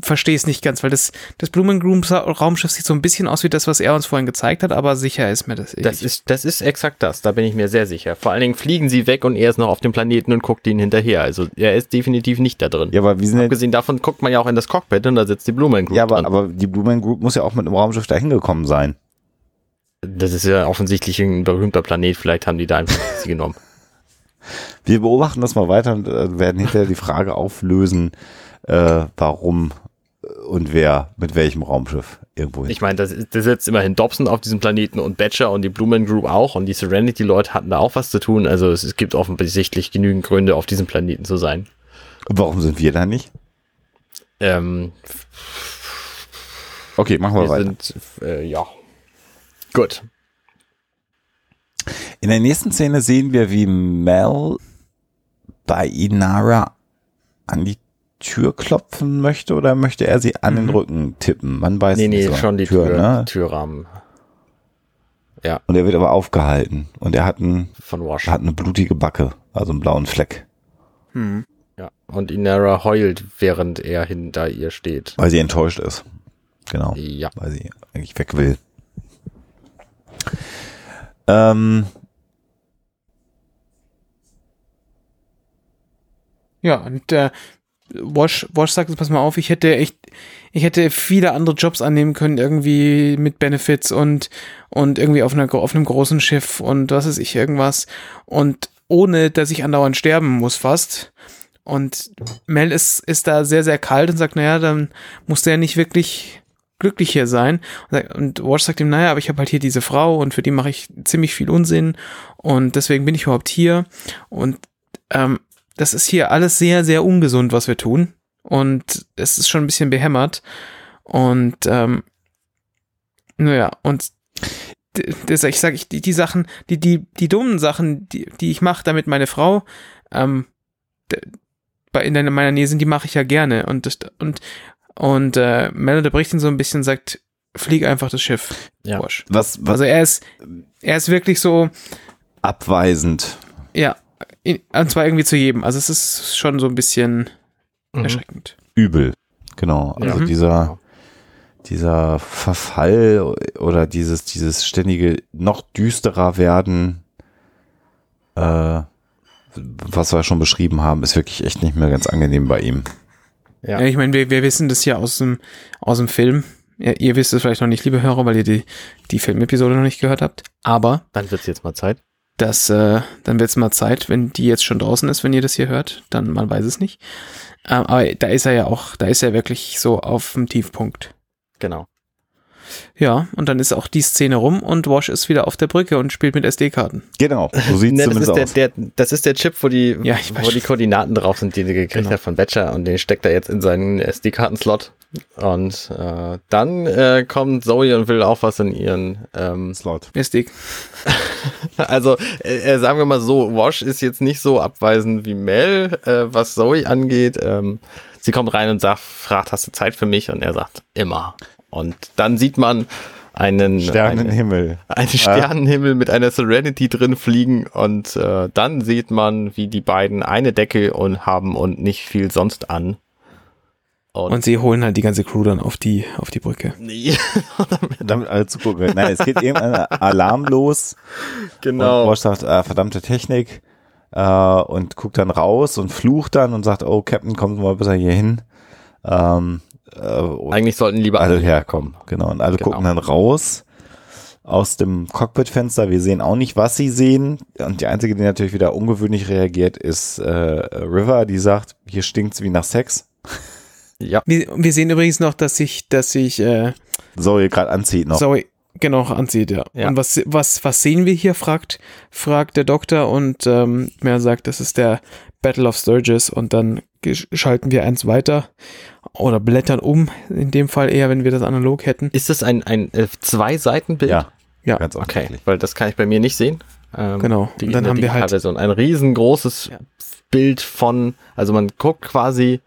verstehe es nicht ganz, weil das, das Blumengroom Raumschiff sieht so ein bisschen aus wie das, was er uns vorhin gezeigt hat, aber sicher ist mir das. Das ist, das ist exakt das, da bin ich mir sehr sicher. Vor allen Dingen fliegen sie weg und er ist noch auf dem Planeten und guckt ihnen hinterher. Also er ist definitiv nicht da drin. Ja, aber wie sind Abgesehen davon guckt man ja auch in das Cockpit und da sitzt die Blumen Group. Ja, aber, aber die Blumen Group muss ja auch mit einem Raumschiff da hingekommen sein. Das ist ja offensichtlich ein berühmter Planet, vielleicht haben die da einfach sie genommen. Wir beobachten das mal weiter und äh, werden hinterher die Frage auflösen, äh, warum und wer mit welchem Raumschiff irgendwo hin. Ich meine, da sitzt immerhin Dobson auf diesem Planeten und Batcher und die Blumen Group auch und die Serenity-Leute hatten da auch was zu tun. Also es, es, gibt offensichtlich genügend Gründe, auf diesem Planeten zu sein. Warum sind wir da nicht? Ähm, okay, machen wir, wir weiter. Sind, äh, ja. Gut. In der nächsten Szene sehen wir, wie Mel bei Inara an die Tür klopfen möchte oder möchte er sie an mhm. den Rücken tippen? Man weiß nee, nicht. Nee, so. schon die Tür, Tür ne? Türrahmen. Ja. Und er wird aber aufgehalten und er hat, ein, Von Wash. hat eine blutige Backe, also einen blauen Fleck. Mhm. Ja. Und Inara heult, während er hinter ihr steht. Weil sie enttäuscht ist. Genau. Ja. Weil sie eigentlich weg will. Ähm, ja, und äh, Wash, Wash sagt, pass mal auf, ich hätte echt, ich hätte viele andere Jobs annehmen können, irgendwie mit Benefits und, und irgendwie auf, einer, auf einem großen Schiff und was weiß ich, irgendwas. Und ohne, dass ich andauernd sterben muss fast. Und Mel ist, ist da sehr, sehr kalt und sagt, naja, dann muss der nicht wirklich glücklich hier sein. Und Wash sagt ihm, naja, aber ich habe halt hier diese Frau und für die mache ich ziemlich viel Unsinn und deswegen bin ich überhaupt hier. Und ähm, das ist hier alles sehr, sehr ungesund, was wir tun. Und es ist schon ein bisschen behämmert. Und ähm, naja, und das, ich sage, ich, die, die Sachen, die, die, die dummen Sachen, die, die ich mache, damit meine Frau ähm, bei in meiner Nähe sind, die mache ich ja gerne. Und und und äh, Mel unterbricht ihn so ein bisschen, sagt, flieg einfach das Schiff. Ja. Was, was? Also er ist, er ist wirklich so abweisend. Ja, und zwar irgendwie zu jedem. Also es ist schon so ein bisschen mhm. erschreckend. Übel, genau. Also ja. dieser, dieser Verfall oder dieses, dieses ständige noch düsterer werden, äh, was wir schon beschrieben haben, ist wirklich echt nicht mehr ganz angenehm bei ihm. Ja, ja ich meine, wir, wir wissen das ja aus dem, aus dem Film. Ja, ihr wisst es vielleicht noch nicht, liebe Hörer, weil ihr die, die Filmepisode noch nicht gehört habt. Aber. Dann wird es jetzt mal Zeit. Das, äh, dann wird es mal Zeit, wenn die jetzt schon draußen ist, wenn ihr das hier hört, dann man weiß es nicht. Ähm, aber da ist er ja auch, da ist er wirklich so auf dem Tiefpunkt. Genau. Ja, und dann ist auch die Szene rum und Wash ist wieder auf der Brücke und spielt mit SD-Karten. Genau, so sieht es *laughs* ne, zumindest das aus. Der, der, das ist der Chip, wo die, ja, wo die Koordinaten drauf sind, die er gekriegt genau. hat von Batcher und den steckt er jetzt in seinen SD-Karten-Slot. Und äh, dann äh, kommt Zoe und will auch was in ihren ähm, Slot. SD. *laughs* also äh, sagen wir mal so, Wash ist jetzt nicht so abweisend wie Mel, äh, was Zoe angeht. Ähm, sie kommt rein und sagt, fragt, hast du Zeit für mich? Und er sagt, immer. Und dann sieht man einen Sternenhimmel. Eine, einen Sternenhimmel mit einer Serenity drin fliegen und äh, dann sieht man, wie die beiden eine Decke und haben und nicht viel sonst an. Und, und, sie holen halt die ganze Crew dann auf die, auf die Brücke. Nee. *laughs* Damit alle zugucken. Nein, es geht eben ein Alarm los. Genau. Und Bosch sagt, äh, verdammte Technik. Äh, und guckt dann raus und flucht dann und sagt, oh, Captain, kommt mal besser hier hin. Ähm, äh, Eigentlich sollten lieber alle herkommen. Genau, und alle genau. gucken dann raus aus dem Cockpitfenster. Wir sehen auch nicht, was sie sehen. Und die einzige, die natürlich wieder ungewöhnlich reagiert, ist äh, River, die sagt, hier stinkt's wie nach Sex. Ja. Wir, wir sehen übrigens noch, dass sich, dass sich äh, Zoe gerade anzieht noch. Zoe, genau, anzieht, ja. ja. Und was, was, was sehen wir hier, fragt, fragt der Doktor und ähm, mehr sagt, das ist der Battle of Sturges und dann schalten wir eins weiter oder blättern um, in dem Fall eher, wenn wir das analog hätten. Ist das ein, ein äh, Zwei-Seiten-Bild? Ja. Ja. Ganz okay, weil das kann ich bei mir nicht sehen. Ähm, genau. Die, dann haben wir halt Version. ein riesengroßes ja. Bild von, also man guckt quasi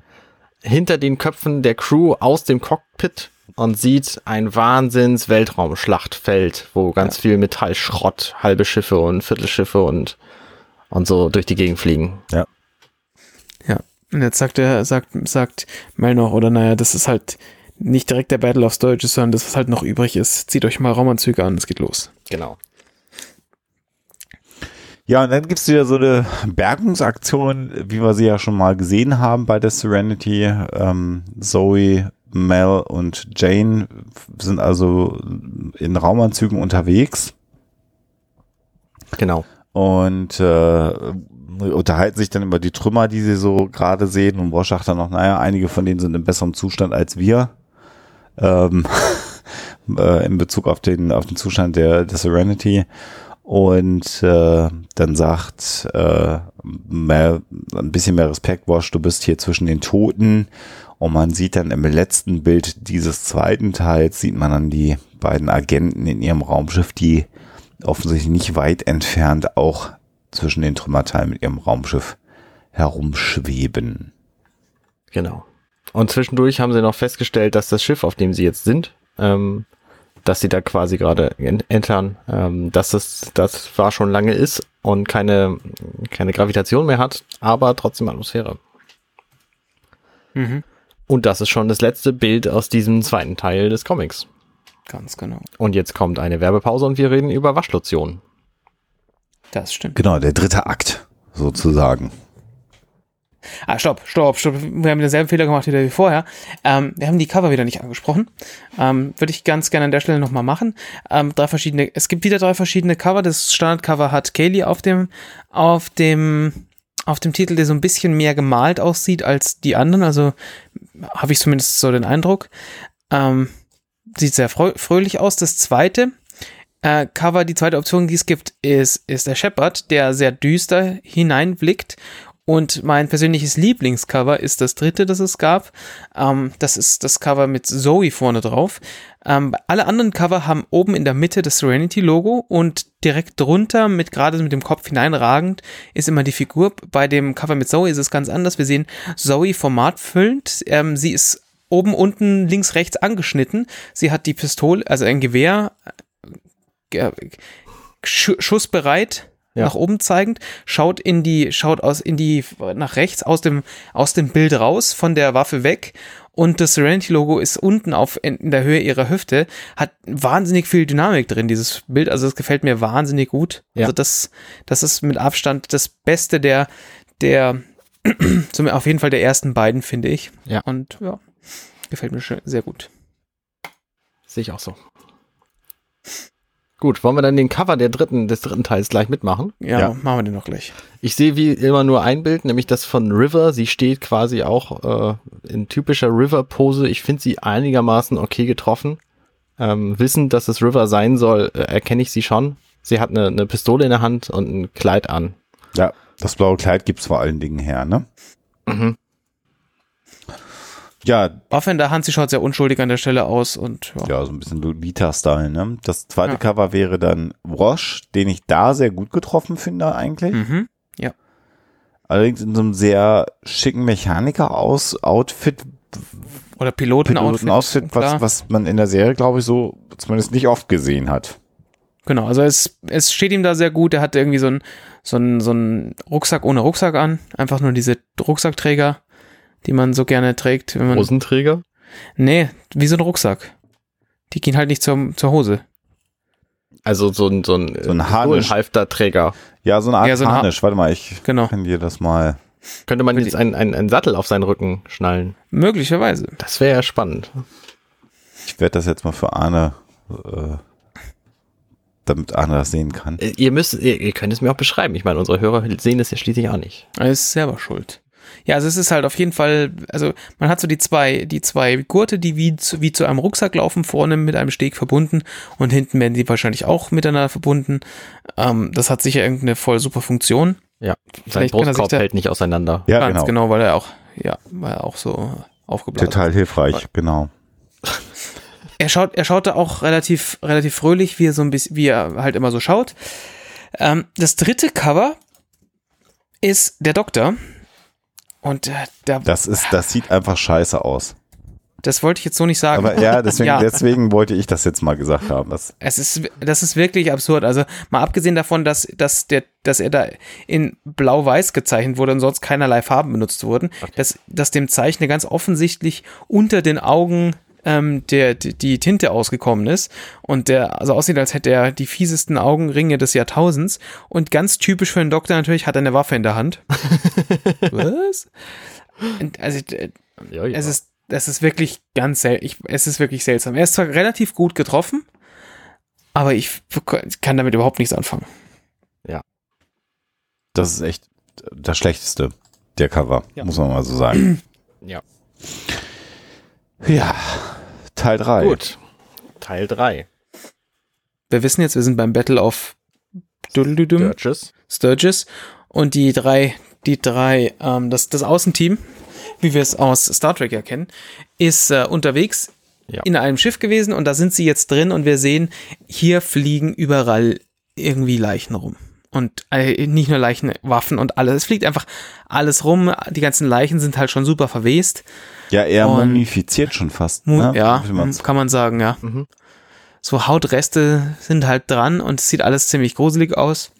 hinter den Köpfen der Crew aus dem Cockpit und sieht ein Wahnsinns Weltraumschlachtfeld, wo ganz ja. viel Metallschrott, halbe Schiffe und Viertelschiffe und und so durch die Gegend fliegen. Ja. Und jetzt sagt er, sagt, sagt Mel noch, oder naja, das ist halt nicht direkt der Battle of Sturges, sondern das, was halt noch übrig ist. Zieht euch mal Raumanzüge an, es geht los. Genau. Ja, und dann gibt es wieder so eine Bergungsaktion, wie wir sie ja schon mal gesehen haben bei der Serenity. Ähm, Zoe, Mel und Jane sind also in Raumanzügen unterwegs. Genau. Und äh, unterhalten sich dann über die Trümmer, die sie so gerade sehen. Und sagt dann noch, naja, einige von denen sind im besseren Zustand als wir. Ähm, *laughs* äh, in Bezug auf den, auf den Zustand der, der Serenity. Und äh, dann sagt äh, mehr, ein bisschen mehr Respekt, Bosch, du bist hier zwischen den Toten. Und man sieht dann im letzten Bild dieses zweiten Teils, sieht man dann die beiden Agenten in ihrem Raumschiff, die offensichtlich nicht weit entfernt auch zwischen den Trümmerteilen mit ihrem Raumschiff herumschweben. Genau. Und zwischendurch haben sie noch festgestellt, dass das Schiff, auf dem sie jetzt sind, ähm, dass sie da quasi gerade entern, ähm, dass es das war schon lange ist und keine keine Gravitation mehr hat, aber trotzdem Atmosphäre. Mhm. Und das ist schon das letzte Bild aus diesem zweiten Teil des Comics. Ganz genau. Und jetzt kommt eine Werbepause und wir reden über Waschlotion. Das stimmt. Genau, der dritte Akt sozusagen. Ah, stopp, stopp, stopp. Wir haben denselben Fehler gemacht wie vorher. Ähm, wir haben die Cover wieder nicht angesprochen. Ähm, Würde ich ganz gerne an der Stelle nochmal machen. Ähm, drei verschiedene, es gibt wieder drei verschiedene Cover. Das Standardcover hat Kaylee auf dem, auf dem, auf dem Titel, der so ein bisschen mehr gemalt aussieht als die anderen. Also habe ich zumindest so den Eindruck. Ähm, sieht sehr fröhlich aus. Das zweite äh, Cover, die zweite Option, die es gibt, ist, ist der Shepard, der sehr düster hineinblickt. Und mein persönliches Lieblingscover ist das dritte, das es gab. Ähm, das ist das Cover mit Zoe vorne drauf. Ähm, alle anderen Cover haben oben in der Mitte das Serenity-Logo und direkt drunter, mit gerade mit dem Kopf hineinragend, ist immer die Figur. Bei dem Cover mit Zoe ist es ganz anders. Wir sehen Zoe formatfüllend. Ähm, sie ist oben, unten, links, rechts angeschnitten. Sie hat die Pistole, also ein Gewehr schussbereit ja. nach oben zeigend, schaut in die, schaut aus in die, nach rechts aus dem, aus dem Bild raus, von der Waffe weg Und das Serenity-Logo ist unten auf in der Höhe ihrer Hüfte, hat wahnsinnig viel Dynamik drin, dieses Bild. Also das gefällt mir wahnsinnig gut. Ja. Also das, das ist mit Abstand das Beste der, der, *clears throat* auf jeden Fall der ersten beiden, finde ich. Ja. Und ja, gefällt mir sehr gut. Sehe ich auch so. Gut, wollen wir dann den Cover der dritten, des dritten Teils gleich mitmachen? Ja, ja. machen wir den noch gleich. Ich sehe wie immer nur ein Bild, nämlich das von River. Sie steht quasi auch äh, in typischer River-Pose. Ich finde sie einigermaßen okay getroffen. Ähm, wissend, dass es River sein soll, äh, erkenne ich sie schon. Sie hat eine, eine Pistole in der Hand und ein Kleid an. Ja, das blaue Kleid gibt's vor allen Dingen her, ne? Mhm. Ja. Waffe in der Hand, sie schaut sehr unschuldig an der Stelle aus und ja. Ja, so ein bisschen Lolita-Style, ne? Das zweite ja. Cover wäre dann Wash, den ich da sehr gut getroffen finde eigentlich. Mhm. Ja. Allerdings in so einem sehr schicken Mechaniker-Outfit. Oder Piloten-Outfit. Piloten was, was man in der Serie, glaube ich, so zumindest nicht oft gesehen hat. Genau, also es, es steht ihm da sehr gut. Er hat irgendwie so einen so einen, so einen Rucksack ohne Rucksack an. Einfach nur diese Rucksackträger die man so gerne trägt. Wenn man, Hosenträger? Nee, wie so ein Rucksack. Die gehen halt nicht zur, zur Hose. Also so ein, so ein, so ein Harnisch. Halfterträger. Ja, so eine Art ja, so ein Harnisch. Warte mal, ich genau. kann dir das mal. Könnte man jetzt einen, einen, einen Sattel auf seinen Rücken schnallen? Möglicherweise. Das wäre ja spannend. Ich werde das jetzt mal für Arne, äh, damit Arne das sehen kann. Äh, ihr müsst, ihr, ihr könnt es mir auch beschreiben. Ich meine, unsere Hörer sehen es ja schließlich auch nicht. Er ist selber schuld. Ja, also es ist halt auf jeden Fall, also man hat so die zwei, die zwei Gurte, die wie zu, wie zu einem Rucksack laufen, vorne mit einem Steg verbunden und hinten werden die wahrscheinlich auch miteinander verbunden. Ähm, das hat sicher irgendeine voll super Funktion. Ja, sein Brustkorb da, hält nicht auseinander. Ja, ganz genau. genau, weil er auch, ja, weil er auch so aufgeblasen Total hilfreich, weil, genau. Er schaut, er schaut da auch relativ, relativ fröhlich, wie er so ein bisschen, wie er halt immer so schaut. Ähm, das dritte Cover ist der Doktor, und äh, da, das ist, das sieht einfach scheiße aus. Das wollte ich jetzt so nicht sagen. Aber ja, deswegen, *laughs* ja. deswegen wollte ich das jetzt mal gesagt haben. Das es ist, das ist wirklich absurd. Also mal abgesehen davon, dass, dass, der, dass er da in blau-weiß gezeichnet wurde und sonst keinerlei Farben benutzt wurden, okay. dass, dass dem Zeichner ganz offensichtlich unter den Augen ähm, der, die, die Tinte ausgekommen ist und der also aussieht, als hätte er die fiesesten Augenringe des Jahrtausends und ganz typisch für einen Doktor natürlich hat er eine Waffe in der Hand. *laughs* Was? Also äh, ja, ja. es ist es ist wirklich ganz seltsam. Es ist wirklich seltsam. Er ist zwar relativ gut getroffen, aber ich kann damit überhaupt nichts anfangen. Ja. Das ist echt das Schlechteste der Cover, ja. muss man mal so sagen. Ja. Ja, Teil 3. Gut, Teil 3. Wir wissen jetzt, wir sind beim Battle of Sturgis. Sturgis. Und die drei, die drei, ähm, das, das Außenteam, wie wir es aus Star Trek erkennen, ist äh, unterwegs ja. in einem Schiff gewesen und da sind sie jetzt drin und wir sehen, hier fliegen überall irgendwie Leichen rum. Und äh, nicht nur Leichen, Waffen und alles. Es fliegt einfach alles rum. Die ganzen Leichen sind halt schon super verwest. Ja, eher und mumifiziert schon fast. Ne? Ja, kann man sagen, ja. Mhm. So Hautreste sind halt dran und es sieht alles ziemlich gruselig aus.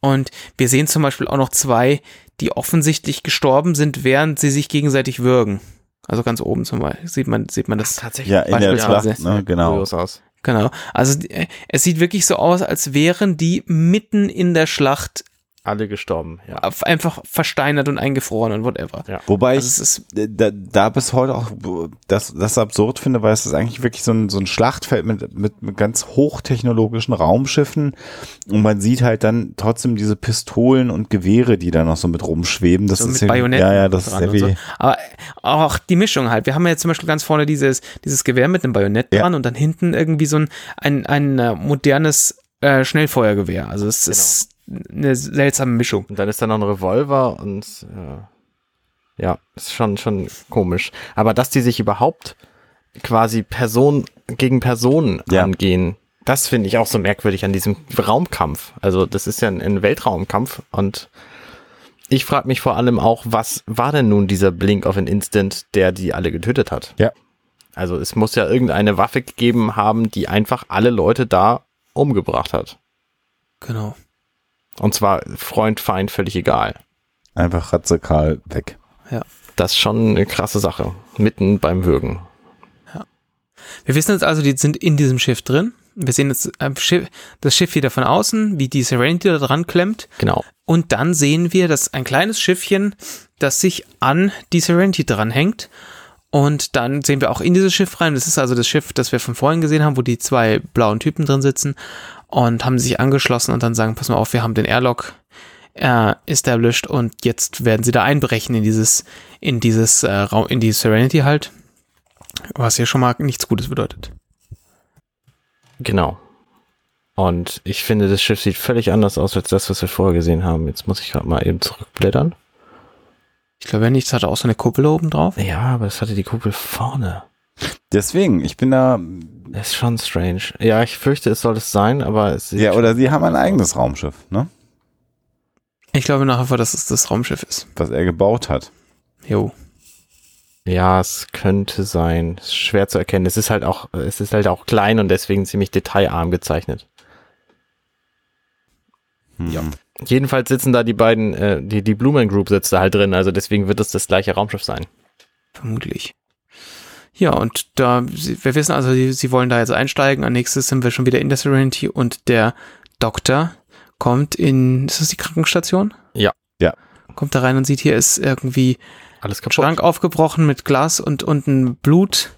Und wir sehen zum Beispiel auch noch zwei, die offensichtlich gestorben sind, während sie sich gegenseitig würgen. Also ganz oben zum Beispiel sieht man, sieht man das Ach, tatsächlich. Ja, in der Schlacht, ne? genau. Genau. Also es sieht wirklich so aus, als wären die mitten in der Schlacht alle gestorben, ja. Einfach versteinert und eingefroren und whatever. Ja. Wobei also ich da, da, bis heute auch das, das absurd finde, weil es ist eigentlich wirklich so ein, so ein Schlachtfeld mit, mit, mit ganz hochtechnologischen Raumschiffen und man sieht halt dann trotzdem diese Pistolen und Gewehre, die da noch so mit rumschweben. Das so ist mit ja, ja, ja, das ist heavy. So. Aber auch die Mischung halt. Wir haben ja jetzt zum Beispiel ganz vorne dieses, dieses Gewehr mit einem Bajonett ja. dran und dann hinten irgendwie so ein, ein, ein äh, modernes äh, Schnellfeuergewehr. Also es genau. ist eine seltsame Mischung. Und dann ist da noch ein Revolver und äh, ja, ist schon, schon komisch. Aber dass die sich überhaupt quasi Person gegen Person ja. angehen, das finde ich auch so merkwürdig an diesem Raumkampf. Also das ist ja ein, ein Weltraumkampf und ich frage mich vor allem auch, was war denn nun dieser Blink of an Instant, der die alle getötet hat? Ja. Also es muss ja irgendeine Waffe gegeben haben, die einfach alle Leute da umgebracht hat. Genau. Und zwar Freund, Feind, völlig egal. Einfach radikal weg. Ja. Das ist schon eine krasse Sache. Mitten beim Würgen. Ja. Wir wissen jetzt also, die sind in diesem Schiff drin. Wir sehen jetzt das Schiff wieder von außen, wie die Serenity da dran klemmt. Genau. Und dann sehen wir, dass ein kleines Schiffchen, das sich an die Serenity dranhängt. Und dann sehen wir auch in dieses Schiff rein. Das ist also das Schiff, das wir von vorhin gesehen haben, wo die zwei blauen Typen drin sitzen und haben sich angeschlossen und dann sagen, pass mal auf, wir haben den Airlock äh, established und jetzt werden sie da einbrechen in dieses, in dieses äh, Raum, in die Serenity halt. Was hier schon mal nichts Gutes bedeutet. Genau. Und ich finde, das Schiff sieht völlig anders aus als das, was wir vorher gesehen haben. Jetzt muss ich gerade mal eben zurückblättern. Ich glaube, wenn nichts hatte auch so eine Kuppel oben drauf. Ja, aber es hatte die Kuppel vorne. Deswegen, ich bin da. Das ist schon strange. Ja, ich fürchte, es soll es sein, aber es Ja, oder sie haben ein eigenes Raumschiff, ne? Ich glaube nach wie vor, dass es das Raumschiff ist. Was er gebaut hat. Jo. Ja, es könnte sein. Es ist schwer zu erkennen. Es ist halt auch, es ist halt auch klein und deswegen ziemlich detailarm gezeichnet. Hm. Ja. Jedenfalls sitzen da die beiden, äh, die, die Blumen Group sitzt da halt drin, also deswegen wird es das gleiche Raumschiff sein. Vermutlich. Ja, und da, wir wissen also, sie, sie wollen da jetzt einsteigen. An nächstes sind wir schon wieder in der Serenity und der Doktor kommt in, ist das die Krankenstation? Ja. Ja. Kommt da rein und sieht, hier ist irgendwie alles kaputt. Schrank aufgebrochen mit Glas und unten Blut.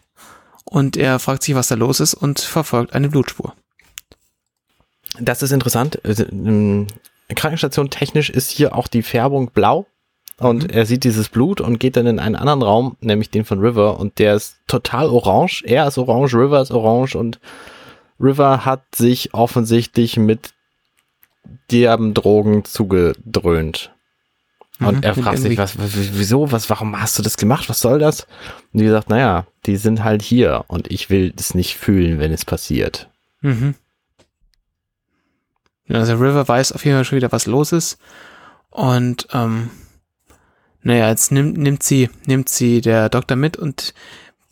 Und er fragt sich, was da los ist und verfolgt eine Blutspur. Das ist interessant. Also, ähm, Krankenstation technisch ist hier auch die Färbung blau. Und mhm. er sieht dieses Blut und geht dann in einen anderen Raum, nämlich den von River, und der ist total orange. Er ist orange, River ist orange und River hat sich offensichtlich mit derben Drogen zugedröhnt. Und mhm, er fragt sich, was, wieso, was, warum hast du das gemacht? Was soll das? Und die sagt, naja, die sind halt hier und ich will das nicht fühlen, wenn es passiert. Mhm. Also River weiß auf jeden Fall schon wieder, was los ist. Und ähm, naja, jetzt nimmt, nimmt sie, nimmt sie der Doktor mit und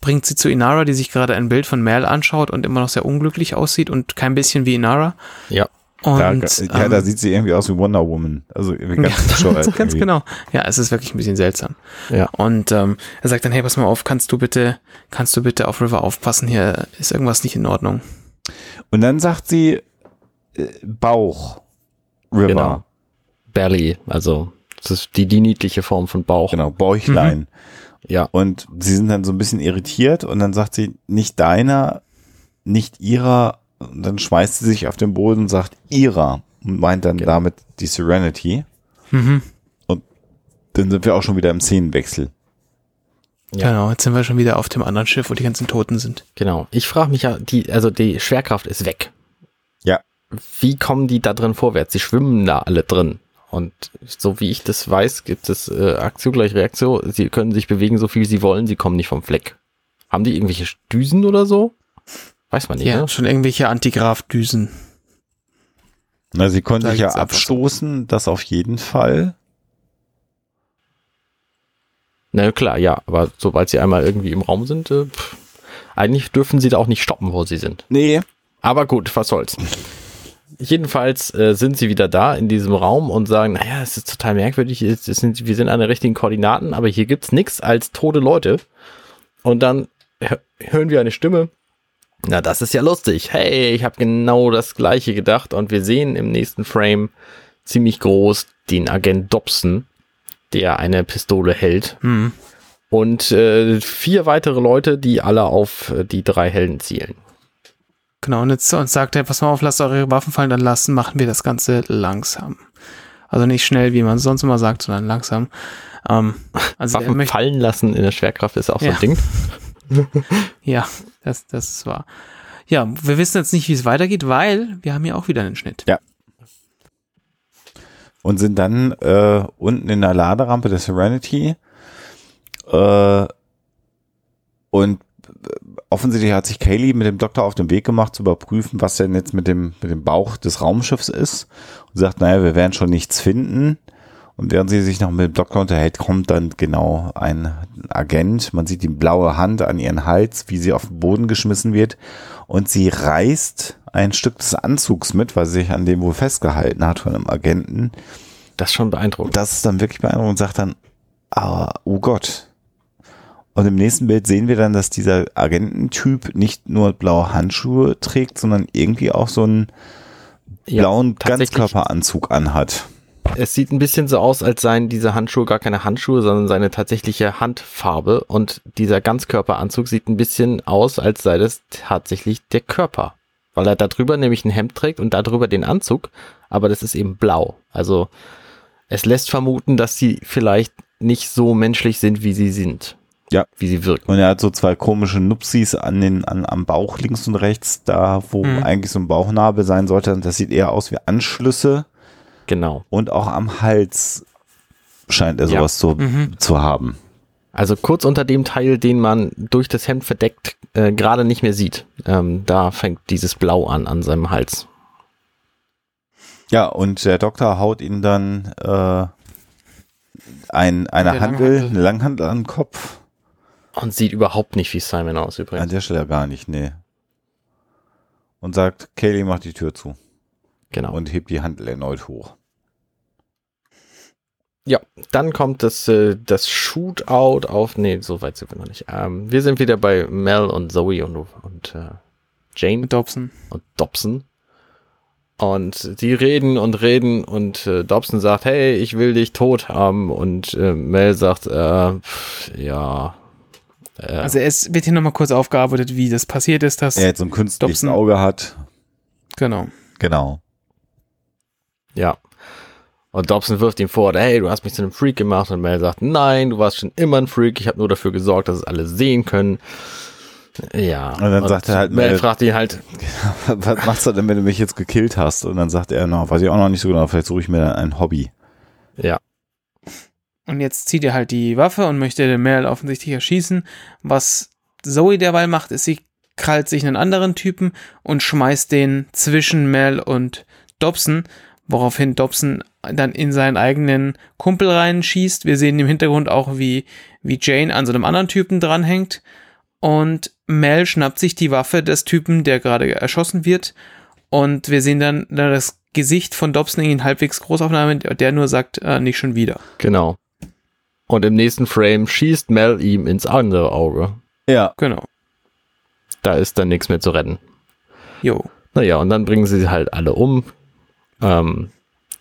bringt sie zu Inara, die sich gerade ein Bild von Mel anschaut und immer noch sehr unglücklich aussieht und kein bisschen wie Inara. Ja. Und, da, ja, ähm, da sieht sie irgendwie aus wie Wonder Woman. Also irgendwie ganz *laughs* ja, ganz irgendwie. genau. Ja, es ist wirklich ein bisschen seltsam. Ja. Und ähm, er sagt dann, hey, pass mal auf, kannst du bitte, kannst du bitte auf River aufpassen? Hier ist irgendwas nicht in Ordnung. Und dann sagt sie äh, Bauch. River. Genau. Belly, also das ist die, die niedliche Form von Bauch. Genau, Bäuchlein. Mhm. Ja. Und sie sind dann so ein bisschen irritiert und dann sagt sie, nicht deiner, nicht ihrer, und dann schmeißt sie sich auf den Boden und sagt ihrer und meint dann genau. damit die Serenity. Mhm. Und dann sind wir auch schon wieder im Szenenwechsel. Ja. Genau, jetzt sind wir schon wieder auf dem anderen Schiff, wo die ganzen Toten sind. Genau. Ich frage mich ja, die, also die Schwerkraft ist weg. Ja. Wie kommen die da drin vorwärts? Sie schwimmen da alle drin. Und so wie ich das weiß, gibt es äh, Aktion gleich Reaktion. Sie können sich bewegen, so viel sie wollen, sie kommen nicht vom Fleck. Haben die irgendwelche Düsen oder so? Weiß man nicht. Ja, ne? schon irgendwelche Antigraf-Düsen. Na, sie können sich ja abstoßen, das auf jeden Fall. Na klar, ja, aber sobald sie einmal irgendwie im Raum sind, äh, pff, eigentlich dürfen sie da auch nicht stoppen, wo sie sind. Nee. Aber gut, was soll's. Jedenfalls äh, sind sie wieder da in diesem Raum und sagen, naja, es ist total merkwürdig, es sind, wir sind an den richtigen Koordinaten, aber hier gibt's nichts als tote Leute. Und dann hören wir eine Stimme. Na, das ist ja lustig. Hey, ich habe genau das gleiche gedacht und wir sehen im nächsten Frame ziemlich groß den Agent Dobson, der eine Pistole hält. Mhm. Und äh, vier weitere Leute, die alle auf äh, die drei Helden zielen. Genau, und jetzt und sagt er, pass mal auf, lasst eure Waffen fallen, dann lassen, machen wir das Ganze langsam. Also nicht schnell, wie man es sonst immer sagt, sondern langsam. Ähm, also Waffen fallen lassen in der Schwerkraft ist auch ja. so ein Ding. *laughs* ja, das, das ist wahr. Ja, wir wissen jetzt nicht, wie es weitergeht, weil wir haben hier auch wieder einen Schnitt. Ja. Und sind dann äh, unten in der Laderampe der Serenity äh, und offensichtlich hat sich Kaylee mit dem Doktor auf den Weg gemacht, zu überprüfen, was denn jetzt mit dem, mit dem Bauch des Raumschiffs ist. Und sagt, naja, wir werden schon nichts finden. Und während sie sich noch mit dem Doktor unterhält, kommt dann genau ein Agent. Man sieht die blaue Hand an ihren Hals, wie sie auf den Boden geschmissen wird. Und sie reißt ein Stück des Anzugs mit, weil sie sich an dem wohl festgehalten hat von einem Agenten. Das ist schon beeindruckend. Das ist dann wirklich beeindruckend und sagt dann, ah, oh Gott, Und im nächsten Bild sehen wir dann, dass dieser Agententyp nicht nur blaue Handschuhe trägt, sondern irgendwie auch so einen blauen ja, Ganzkörperanzug anhat. Es sieht ein bisschen so aus, als seien diese Handschuhe gar keine Handschuhe, sondern seine tatsächliche Handfarbe. Und dieser Ganzkörperanzug sieht ein bisschen aus, als sei das tatsächlich der Körper. Weil er darüber nämlich ein Hemd trägt und darüber den Anzug, aber das ist eben blau. Also es lässt vermuten, dass sie vielleicht nicht so menschlich sind, wie sie sind. Ja. Wie sie wirken. Und er hat so zwei komische Nupsis an den, an, am Bauch links und rechts, da wo mhm. eigentlich so ein Bauchnabel sein sollte. Das sieht eher aus wie Anschlüsse. Genau. Und auch am Hals scheint er sowas ja. zu, mhm. zu haben. Also kurz unter dem Teil, den man durch das Hemd verdeckt, äh, gerade nicht mehr sieht. Ähm, da fängt dieses Blau an, an seinem Hals. Ja, und der Doktor haut ihn dann äh, ein, eine Handel, Langhandel. eine Langhandel an den Kopf. Und sieht überhaupt nicht wie Simon aus übrigens. An der Stelle gar nicht, nee. Und sagt, Kaylee macht die Tür zu. Genau. Und hebt die Handel erneut hoch. Ja, dann kommt das, äh, das Shootout auf. Nee, so weit sind wir noch nicht. Ähm, wir sind wieder bei Mel und Zoe und, und äh, Jane. Dobson. Und Dobson. Und die reden und reden und äh, Dobson sagt, hey, ich will dich tot haben. Und äh, Mel sagt, äh, pff, ja. Äh, also es wird hier nochmal kurz aufgearbeitet, wie das passiert ist, dass er jetzt so ein künstliches Dobson, Auge hat. Genau. Genau. Ja. Und Dobson wirft ihm vor, hey, du hast mich zu einem Freak gemacht. Und Mel sagt, nein, du warst schon immer ein Freak. Ich habe nur dafür gesorgt, dass es alle sehen können. Ja. Und dann und sagt er halt, Mel fragt ihn halt, *laughs* was machst du denn, wenn du mich jetzt gekillt hast? Und dann sagt er, no, weiß ich auch noch nicht so genau, vielleicht suche ich mir dann ein Hobby. Ja. Und jetzt zieht er halt die Waffe und möchte den Mel offensichtlich erschießen. Was Zoe derweil macht, ist, sie krallt sich einen anderen Typen und schmeißt den zwischen Mel und Dobson, woraufhin Dobson dann in seinen eigenen Kumpel reinschießt. Wir sehen im Hintergrund auch, wie, wie Jane an so einem anderen Typen dranhängt. Und Mel schnappt sich die Waffe des Typen, der gerade erschossen wird. Und wir sehen dann, das Gesicht von Dobson in halbwegs Großaufnahme, der nur sagt, äh, nicht schon wieder. Genau. Und im nächsten Frame schießt Mel ihm ins andere Auge. Ja. Genau. Da ist dann nichts mehr zu retten. Jo. Naja, und dann bringen sie halt alle um. Ähm,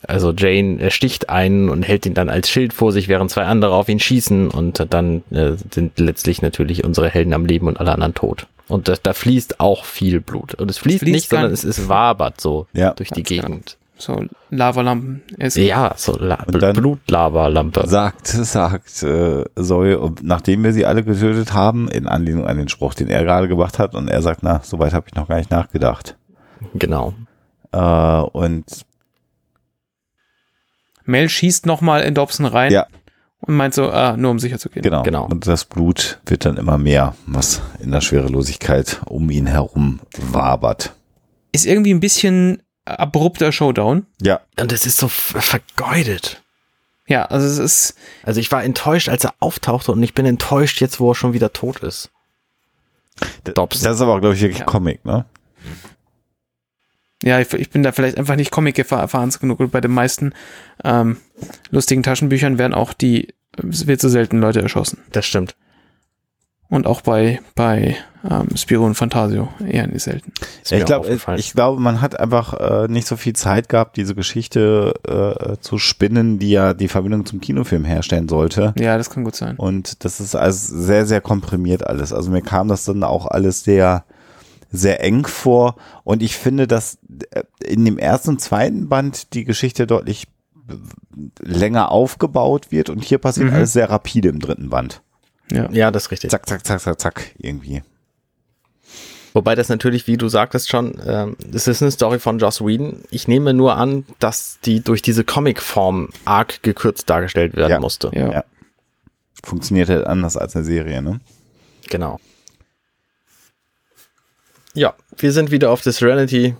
also Jane ersticht einen und hält ihn dann als Schild vor sich, während zwei andere auf ihn schießen und dann äh, sind letztlich natürlich unsere Helden am Leben und alle anderen tot. Und da, da fließt auch viel Blut. Und es fließt, fließt nicht, sondern es ist wabert so ja. durch die genau. Gegend. So Lavalampen. Ja, so La Blutlavalampe. Sagt, sagt äh, Zoe, nachdem wir sie alle getötet haben, in Anlehnung an den Spruch, den er gerade gemacht hat, und er sagt, na, soweit habe ich noch gar nicht nachgedacht. Genau. Äh, und Mel schießt nochmal in Dobson rein. Ja. Und meint so, ah, nur um sicher zu gehen. Genau. genau. Und das Blut wird dann immer mehr, was in der Schwerelosigkeit um ihn herum wabert. Ist irgendwie ein bisschen abrupter Showdown. Ja. Und es ist so vergeudet. Ja, also es ist. Also ich war enttäuscht, als er auftauchte und ich bin enttäuscht jetzt, wo er schon wieder tot ist. Dobson. Das ist aber, glaube ich, wirklich ja. Comic, ne? Ja, ich, ich bin da vielleicht einfach nicht Comic erfahren genug. Und bei den meisten ähm, lustigen Taschenbüchern werden auch die, es wird so selten Leute erschossen. Das stimmt. Und auch bei, bei ähm, Spiro und Fantasio eher nicht selten. ich glaube, ich glaube, man hat einfach äh, nicht so viel Zeit gehabt, diese Geschichte äh, zu spinnen, die ja die Verbindung zum Kinofilm herstellen sollte. Ja, das kann gut sein. Und das ist also sehr, sehr komprimiert alles. Also mir kam das dann auch alles sehr, sehr eng vor. Und ich finde, dass äh, in dem ersten und zweiten Band die Geschichte deutlich länger aufgebaut wird und hier passiert mhm. alles sehr rapide im dritten Band. Ja. ja, das ist richtig. Zack, zack, zack, zack, zack, irgendwie. Wobei das natürlich, wie du sagtest schon, äh, das ist eine Story von Joss Whedon. Ich nehme nur an, dass die durch diese Comic-Form arg gekürzt dargestellt werden ja. musste. Ja. ja. Funktioniert halt anders als eine Serie, ne? Genau. Ja, wir sind wieder auf der Serenity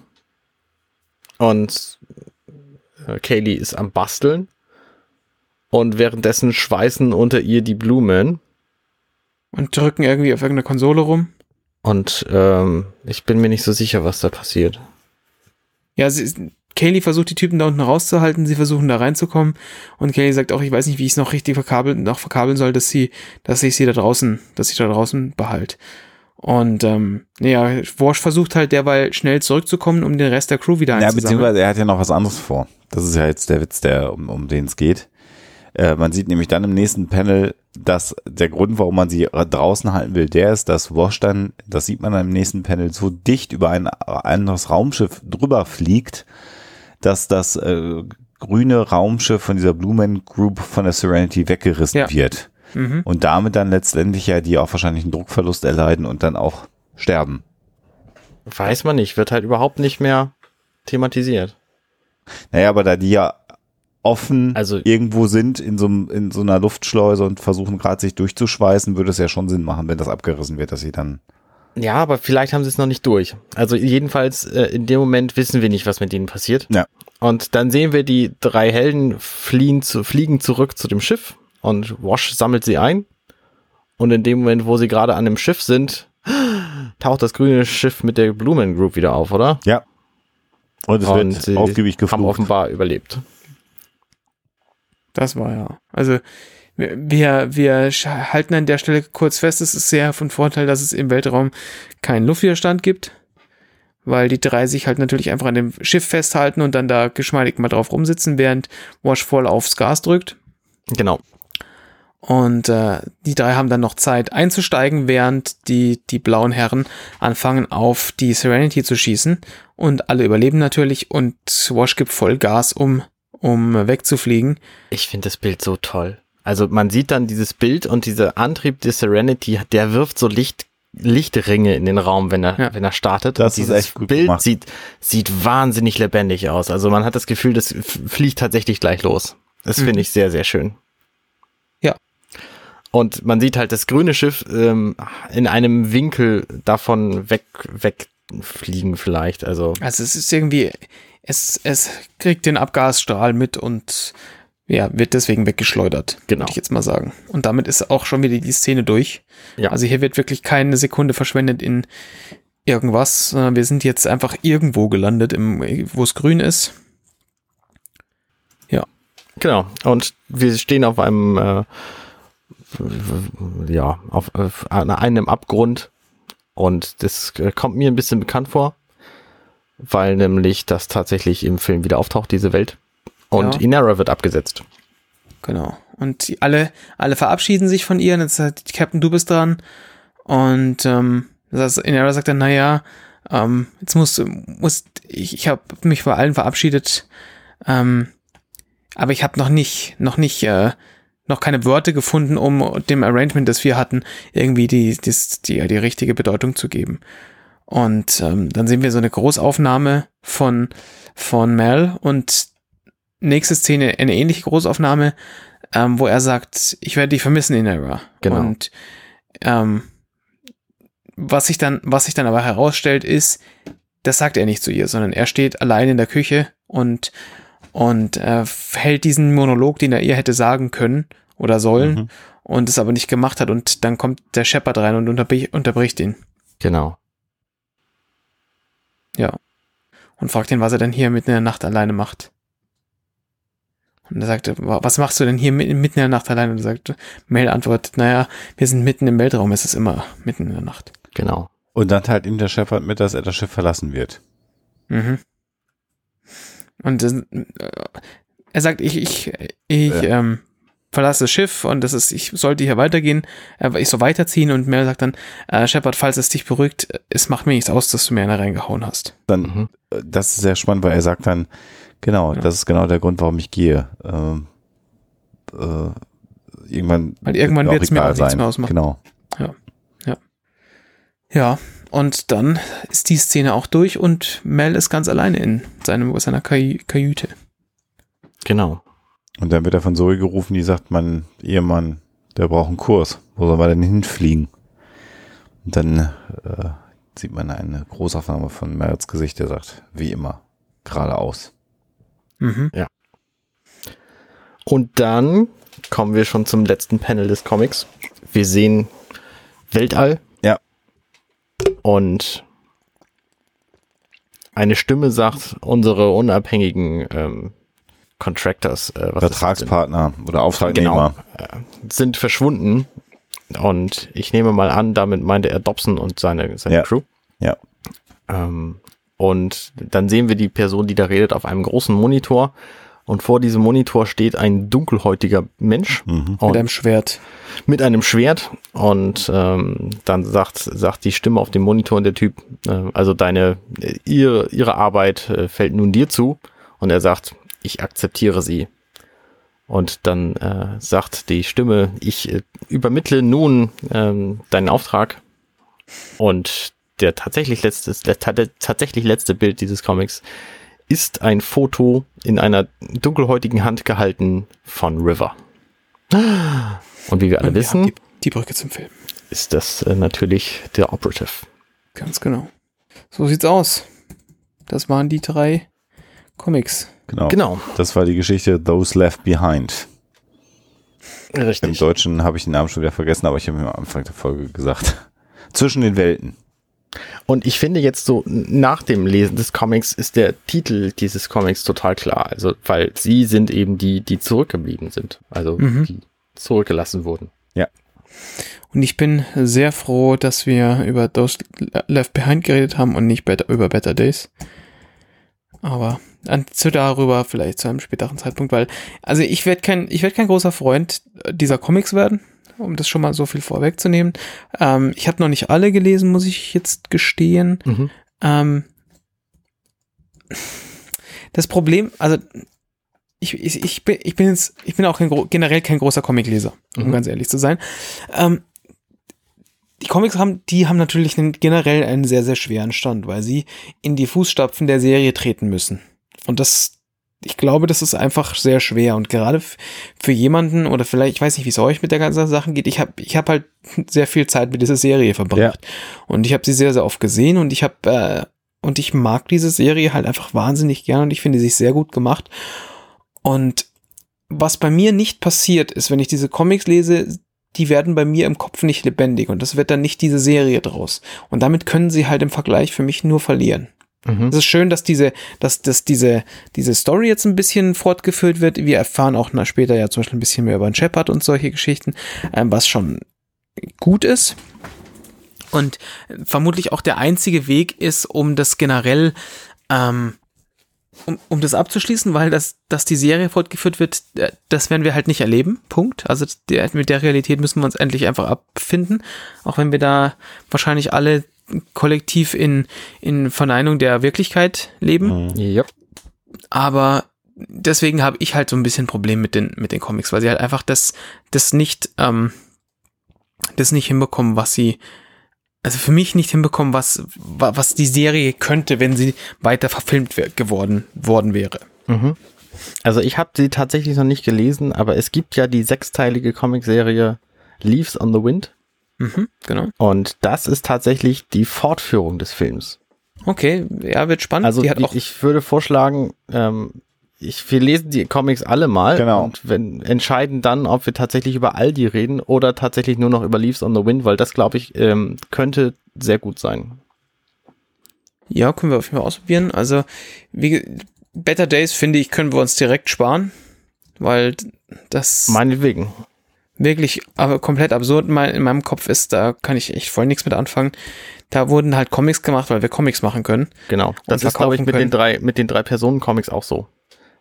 und äh, Kaylee ist am Basteln und währenddessen schweißen unter ihr die Blumen. Und drücken irgendwie auf irgendeiner Konsole rum. Und ähm, ich bin mir nicht so sicher, was da passiert. Ja, sie, Kaylee versucht die Typen da unten rauszuhalten, sie versuchen da reinzukommen und Kaylee sagt auch, ich weiß nicht, wie ich es noch richtig verkabeln, noch verkabeln soll, dass sie, dass ich sie da draußen, dass ich da draußen behalte. Und ähm, ja, Wash versucht halt derweil schnell zurückzukommen, um den Rest der Crew wieder einzusammeln. Ja, beziehungsweise er hat ja noch was anderes vor. Das ist ja jetzt der Witz, der, um, um den es geht. Äh, man sieht nämlich dann im nächsten Panel, dass der Grund, warum man sie draußen halten will, der ist, dass Wash dann, das sieht man im nächsten Panel, so dicht über ein anderes Raumschiff drüber fliegt, dass das äh, grüne Raumschiff von dieser Blumen Group von der Serenity weggerissen ja. wird. Mhm. Und damit dann letztendlich ja die auch wahrscheinlich einen Druckverlust erleiden und dann auch sterben. Weiß man nicht, wird halt überhaupt nicht mehr thematisiert. Naja, aber da die ja offen also, irgendwo sind in so, in so einer Luftschleuse und versuchen gerade sich durchzuschweißen, würde es ja schon Sinn machen, wenn das abgerissen wird, dass sie dann ja, aber vielleicht haben sie es noch nicht durch. Also jedenfalls äh, in dem Moment wissen wir nicht, was mit denen passiert. Ja. Und dann sehen wir die drei Helden fliehen zu, fliegen zurück zu dem Schiff und Wash sammelt sie ein. Und in dem Moment, wo sie gerade an dem Schiff sind, *gasps* taucht das grüne Schiff mit der Blumen Group wieder auf, oder? Ja. Und es und wird aufgiebig geflucht. Haben offenbar überlebt. Das war ja. Also wir, wir halten an der Stelle kurz fest, es ist sehr von Vorteil, dass es im Weltraum keinen Luftwiderstand gibt, weil die drei sich halt natürlich einfach an dem Schiff festhalten und dann da geschmeidig mal drauf rumsitzen, während Wash voll aufs Gas drückt. Genau. Und äh, die drei haben dann noch Zeit einzusteigen, während die, die blauen Herren anfangen auf die Serenity zu schießen. Und alle überleben natürlich und Wash gibt voll Gas, um, um wegzufliegen. Ich finde das Bild so toll. Also man sieht dann dieses Bild und dieser Antrieb der Serenity, der wirft so Licht, Lichtringe in den Raum, wenn er, ja. wenn er startet. Das und dieses ist echt gut Bild gemacht. sieht, sieht wahnsinnig lebendig aus. Also man hat das Gefühl, das fliegt tatsächlich gleich los. Das mhm. finde ich sehr, sehr schön. Ja. Und man sieht halt das grüne Schiff ähm, in einem Winkel davon weg, wegfliegen vielleicht. Also, also es ist irgendwie, es, es kriegt den Abgasstrahl mit und ja, wird deswegen weggeschleudert, genau. würde ich jetzt mal sagen. Und damit ist auch schon wieder die Szene durch. Ja. Also hier wird wirklich keine Sekunde verschwendet in irgendwas, sondern wir sind jetzt einfach irgendwo gelandet, wo es grün ist. Ja. Genau. Und wir stehen auf einem, äh, ja, auf, auf einem Abgrund. Und das äh, kommt mir ein bisschen bekannt vor, weil nämlich das tatsächlich im Film wieder auftaucht, diese Welt. Und ja. Inara wird abgesetzt. Genau. Und alle, alle verabschieden sich von ihr. Und jetzt sagt Captain, du bist dran. Und ähm, das Inara sagt dann, naja, ähm, jetzt muss, muss ich, ich habe mich vor allen verabschiedet. Ähm, aber ich habe noch nicht, noch nicht, äh, noch keine Wörter gefunden, um dem Arrangement, das wir hatten, irgendwie die, die, die, die richtige Bedeutung zu geben. Und ähm, dann sehen wir so eine Großaufnahme von, von Mel und nächste Szene eine ähnliche Großaufnahme, ähm, wo er sagt, ich werde dich vermissen in Era. Genau. Und ähm, was sich dann, was sich dann aber herausstellt, ist, das sagt er nicht zu ihr, sondern er steht allein in der Küche und und äh, hält diesen Monolog, den er ihr hätte sagen können oder sollen mhm. und es aber nicht gemacht hat und dann kommt der Shepard rein und unterbrich, unterbricht ihn. Genau. Ja. Und fragt ihn, was er denn hier mitten in der Nacht alleine macht. Und er sagte, was machst du denn hier mitten in der Nacht allein? Und er sagte, Mel antwortet, naja, wir sind mitten im Weltraum, es ist immer mitten in der Nacht. Genau. Und dann teilt ihm der Shepard mit, dass er das Schiff verlassen wird. Mhm. Und äh, er sagt, ich, ich, ich ja. ähm, verlasse das Schiff und das ist, ich sollte hier weitergehen, äh, ich soll weiterziehen und Mel sagt dann, äh, Shepard, falls es dich beruhigt, es macht mir nichts aus, dass du mir eine reingehauen hast. Dann, mhm. Äh, das ist sehr spannend, weil er sagt dann, Genau, ja. das ist genau der Grund, warum ich gehe. Ähm, äh, irgendwann Weil irgendwann wird es mir auch nichts mehr ausmachen. Genau. Ja. Ja. Ja. Und dann ist die Szene auch durch und Mel ist ganz alleine in seinem, seiner Kaj Kajüte. Genau. Und dann wird er von Zoe gerufen, die sagt, mein Ehemann, der braucht einen Kurs. Wo soll man denn hinfliegen? Und dann äh, sieht man eine Großaufnahme von Mels Gesicht, der sagt, wie immer, geradeaus. Mhm. Ja. Und dann kommen wir schon zum letzten Panel des Comics. Wir sehen Weltall. Ja. Und eine Stimme sagt, unsere unabhängigen ähm, Contractors, äh, Vertragspartner oder Auftragnehmer genau, äh, sind verschwunden. Und ich nehme mal an, damit meinte er Dobson und seine, seine ja. Crew. Ja. Ähm, und dann sehen wir die Person, die da redet, auf einem großen Monitor. Und vor diesem Monitor steht ein dunkelhäutiger Mensch. Mhm. Mit einem Schwert. Mit einem Schwert. Und ähm, dann sagt, sagt die Stimme auf dem Monitor der Typ, äh, also deine, ihre, ihre Arbeit äh, fällt nun dir zu. Und er sagt, ich akzeptiere sie. Und dann äh, sagt die Stimme, ich äh, übermittle nun ähm, deinen Auftrag. Und der tatsächlich letzte, der tatsächlich letzte Bild dieses Comics ist ein Foto in einer dunkelhäutigen Hand gehalten von River. Und wie wir alle Und wissen, die, die, Brücke zum Film. Ist das äh, natürlich der Operative. Ganz genau. So sieht's aus. Das waren die drei Comics. Genau. genau. Das war die Geschichte Those Left Behind. Richtig. Im Deutschen habe ich den Namen schon wieder vergessen, aber ich habe mir am Anfang der Folge gesagt. *laughs* Zwischen den Welten. Und ich finde jetzt so nach dem Lesen des Comics ist der Titel dieses Comics total klar. Also, weil sie sind eben die, die zurückgeblieben sind. Also, mhm. die zurückgelassen wurden. Ja. Und ich bin sehr froh, dass wir über Those Left Behind geredet haben und nicht better, über Better Days. Aber zu darüber vielleicht zu einem späteren Zeitpunkt, weil, also ich werde kein, ich werde kein großer Freund dieser Comics werden um das schon mal so viel vorwegzunehmen. Ähm, ich habe noch nicht alle gelesen, muss ich jetzt gestehen. Mhm. Ähm, das Problem, also ich, ich, ich, bin, ich bin jetzt, ich bin auch kein, generell kein großer Comicleser, um mhm. ganz ehrlich zu sein. Ähm, die Comics haben, die haben natürlich einen, generell einen sehr, sehr schweren Stand, weil sie in die Fußstapfen der Serie treten müssen. Und das, ich glaube, das ist einfach sehr schwer und gerade für jemanden oder vielleicht, ich weiß nicht, wie es euch mit der ganzen Sache geht, ich habe ich hab halt *laughs* sehr viel Zeit mit dieser Serie verbracht ja. und ich habe sie sehr, sehr oft gesehen und ich habe äh, und ich mag diese Serie halt einfach wahnsinnig gern und ich finde sie sehr gut gemacht und was bei mir nicht passiert ist, wenn ich diese Comics lese, die werden bei mir im Kopf nicht lebendig und das wird dann nicht diese Serie draus und damit können sie halt im Vergleich für mich nur verlieren. Mhm. Es ist schön, dass diese, dass, dass diese, diese Story jetzt ein bisschen fortgeführt wird. Wir erfahren auch später ja zum Beispiel ein bisschen mehr über den Shepard und solche Geschichten, ähm, was schon gut ist. Und vermutlich auch der einzige Weg ist, um das generell, ähm, um, um das abzuschließen, weil das, dass die Serie fortgeführt wird, äh, das werden wir halt nicht erleben. Punkt. Also der, mit der Realität müssen wir uns endlich einfach abfinden. Auch wenn wir da wahrscheinlich alle kollektiv in, in Verneinung der Wirklichkeit leben. Mhm. Ja. Aber deswegen habe ich halt so ein bisschen Problem mit den, mit den Comics, weil sie halt einfach das, das nicht, ähm, das nicht hinbekommen, was sie, also für mich nicht hinbekommen, was, was die Serie könnte, wenn sie weiter verfilmt geworden, worden wäre. Mhm. Also ich habe sie tatsächlich noch nicht gelesen, aber es gibt ja die sechsteilige Comicserie Leaves on the Wind. Mhm, genau. Und das ist tatsächlich die Fortführung des Films. Okay, ja, wird spannend. Also ich, ich würde vorschlagen, ähm, ich, wir lesen die Comics alle mal genau. und wenn, entscheiden dann, ob wir tatsächlich über all die reden oder tatsächlich nur noch über Leaves on the Wind, weil das, glaube ich, ähm, könnte sehr gut sein. Ja, können wir auf jeden Fall ausprobieren. Also, wie, Better Days, finde ich, können wir uns direkt sparen, weil das... Meinetwegen wirklich aber komplett absurd in meinem Kopf ist, da kann ich echt voll nichts mit anfangen. Da wurden halt Comics gemacht, weil wir Comics machen können. Genau. Das ist, glaube ich, mit können. den drei, mit den drei Personen-Comics auch so.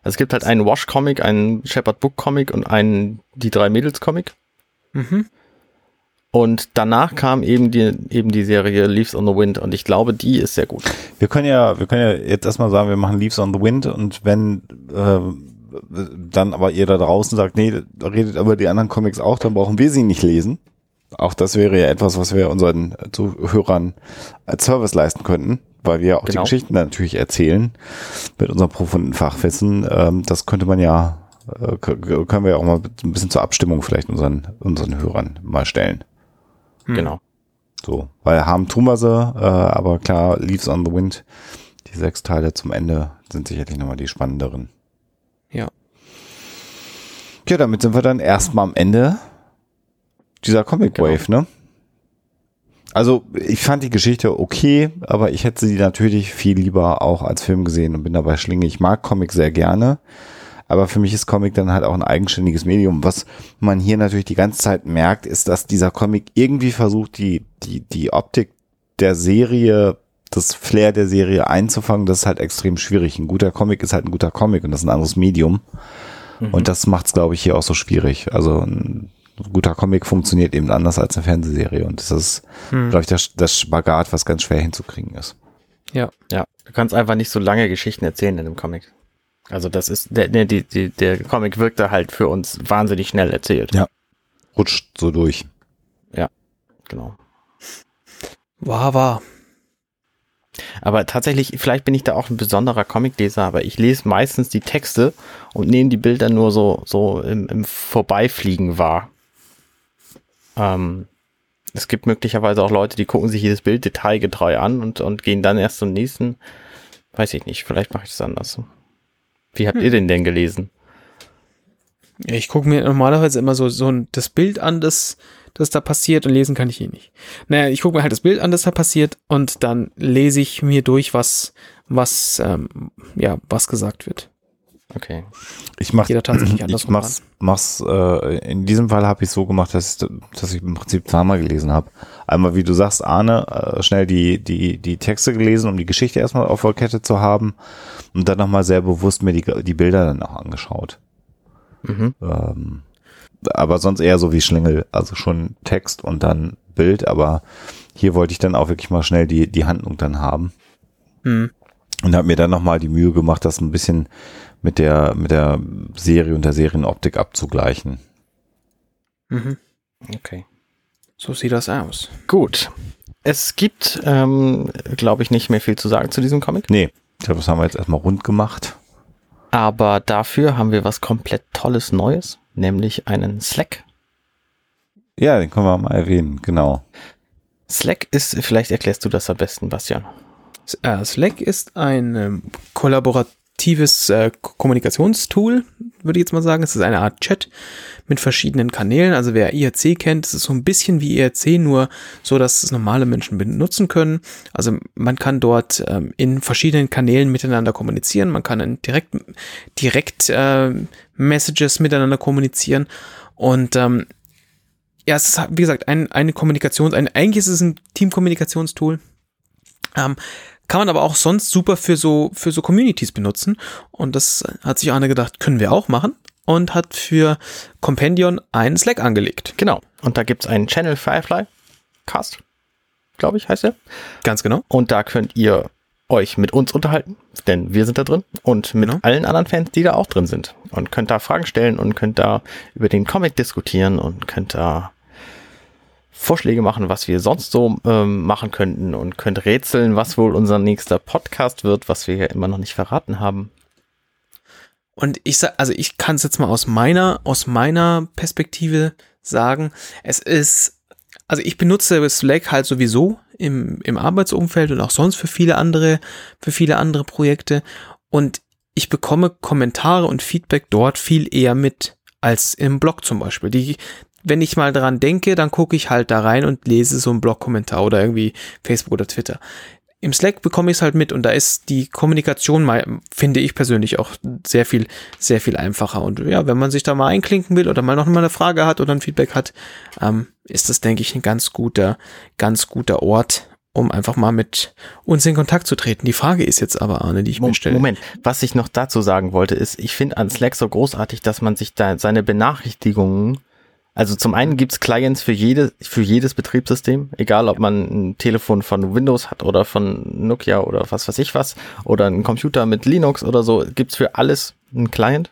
Also es gibt halt einen Wash-Comic, einen Shepard Book-Comic und einen Die drei Mädels-Comic. Mhm. Und danach kam eben die, eben die Serie Leaves on the Wind und ich glaube, die ist sehr gut. Wir können ja, wir können ja jetzt erstmal sagen, wir machen Leaves on the Wind und wenn äh, dann aber ihr da draußen sagt, nee, redet aber die anderen Comics auch, dann brauchen wir sie nicht lesen. Auch das wäre ja etwas, was wir unseren Zuhörern als Service leisten könnten, weil wir auch genau. die Geschichten natürlich erzählen mit unserem profunden Fachwissen. Ähm, das könnte man ja, äh, können wir ja auch mal ein bisschen zur Abstimmung vielleicht unseren, unseren Hörern mal stellen. Hm. Genau. So, weil haben tun wir sie, äh, aber klar, Leaves on the Wind, die sechs Teile zum Ende sind sicherlich nochmal die spannenderen. Ja. Ja, damit sind wir dann erstmal am Ende dieser Comic genau. Wave, ne? Also ich fand die Geschichte okay, aber ich hätte sie natürlich viel lieber auch als Film gesehen und bin dabei Schlinge. Ich mag Comic sehr gerne, aber für mich ist Comic dann halt auch ein eigenständiges Medium. Was man hier natürlich die ganze Zeit merkt, ist, dass dieser Comic irgendwie versucht, die, die, die Optik der Serie, das Flair der Serie einzufangen. Das ist halt extrem schwierig. Ein guter Comic ist halt ein guter Comic und das ist ein anderes Medium. Mhm. Und das macht es, glaube ich, hier auch so schwierig. Also ein guter Comic funktioniert eben anders als eine Fernsehserie. Und das ist, mhm. glaube ich, das, das Spagat, was ganz schwer hinzukriegen ist. Ja. Ja. Du kannst einfach nicht so lange Geschichten erzählen in einem Comic. Also das ist, der, der, der, der Comic wirkt da halt für uns wahnsinnig schnell erzählt. Ja. Rutscht so durch. Ja, genau. War, war. Aber tatsächlich, vielleicht bin ich da auch ein besonderer Comicleser, aber ich lese meistens die Texte und nehme die Bilder nur so, so im, im Vorbeifliegen wahr. Ähm, es gibt möglicherweise auch Leute, die gucken sich jedes Bild detailgetreu an und, und gehen dann erst zum nächsten. Weiß ich nicht, vielleicht mache ich es anders. Wie habt hm. ihr den denn gelesen? Ich gucke mir normalerweise immer so, so das Bild an, das, das da passiert und lesen kann ich eh nicht. Naja, ich gucke mir halt das Bild an, das da passiert und dann lese ich mir durch, was, was, ähm, ja, was gesagt wird. Okay. Ich mach, Jeder tatsächlich anders ich mach's, mach's, äh, in diesem Fall habe ich so gemacht, dass ich, dass ich im Prinzip zweimal gelesen habe. Einmal, wie du sagst, Arne, äh, schnell die, die, die Texte gelesen, um die Geschichte erstmal auf der Kette zu haben und dann nochmal sehr bewusst mir die, die Bilder dann auch angeschaut. Mhm. Ähm, aber sonst eher so wie Schlingel, also schon Text und dann Bild, aber hier wollte ich dann auch wirklich mal schnell die, die Handlung dann haben. Mhm. Und habe mir dann nochmal die Mühe gemacht, das ein bisschen mit der, mit der Serie und der Serienoptik abzugleichen. Mhm. Okay. So sieht das aus. Gut. Es gibt, ähm, glaube ich, nicht mehr viel zu sagen zu diesem Comic. Nee, ich glaube, das haben wir jetzt erstmal rund gemacht. Aber dafür haben wir was komplett Tolles Neues, nämlich einen Slack. Ja, den können wir mal erwähnen, genau. Slack ist, vielleicht erklärst du das am besten, Bastian. Äh, Slack ist ein ähm, kollaborat interaktives äh, Kommunikationstool, würde ich jetzt mal sagen. Es ist eine Art Chat mit verschiedenen Kanälen. Also wer IRC kennt, es ist so ein bisschen wie IRC, nur so, dass es normale Menschen benutzen können. Also man kann dort ähm, in verschiedenen Kanälen miteinander kommunizieren. Man kann in direkt, direkt äh, Messages miteinander kommunizieren. Und ähm, ja, es ist, wie gesagt, ein, eine Kommunikations-, ein, eigentlich ist es ein Teamkommunikationstool. Ähm, kann man aber auch sonst super für so, für so Communities benutzen. Und das hat sich Arne gedacht, können wir auch machen. Und hat für Compendion einen Slack angelegt. Genau. Und da gibt's einen Channel Firefly Cast, glaube ich, heißt er. Ganz genau. Und da könnt ihr euch mit uns unterhalten, denn wir sind da drin und mit genau. allen anderen Fans, die da auch drin sind. Und könnt da Fragen stellen und könnt da über den Comic diskutieren und könnt da Vorschläge machen, was wir sonst so ähm, machen könnten und könnt rätseln, was wohl unser nächster Podcast wird, was wir ja immer noch nicht verraten haben. Und ich sag, also ich kann es jetzt mal aus meiner, aus meiner Perspektive sagen. Es ist, also ich benutze Slack halt sowieso im, im Arbeitsumfeld und auch sonst für viele andere, für viele andere Projekte. Und ich bekomme Kommentare und Feedback dort viel eher mit als im Blog zum Beispiel. Die, wenn ich mal dran denke, dann gucke ich halt da rein und lese so einen Blog-Kommentar oder irgendwie Facebook oder Twitter. Im Slack bekomme ich es halt mit und da ist die Kommunikation mal, finde ich persönlich auch sehr viel, sehr viel einfacher. Und ja, wenn man sich da mal einklinken will oder mal noch mal eine Frage hat oder ein Feedback hat, ähm, ist das, denke ich, ein ganz guter, ganz guter Ort, um einfach mal mit uns in Kontakt zu treten. Die Frage ist jetzt aber, Arne, die ich Moment, mir stelle. Moment, was ich noch dazu sagen wollte, ist, ich finde an Slack so großartig, dass man sich da seine Benachrichtigungen also zum einen gibt's Clients für, jede, für jedes Betriebssystem, egal ob man ein Telefon von Windows hat oder von Nokia oder was weiß ich was, oder ein Computer mit Linux oder so, gibt's für alles einen Client.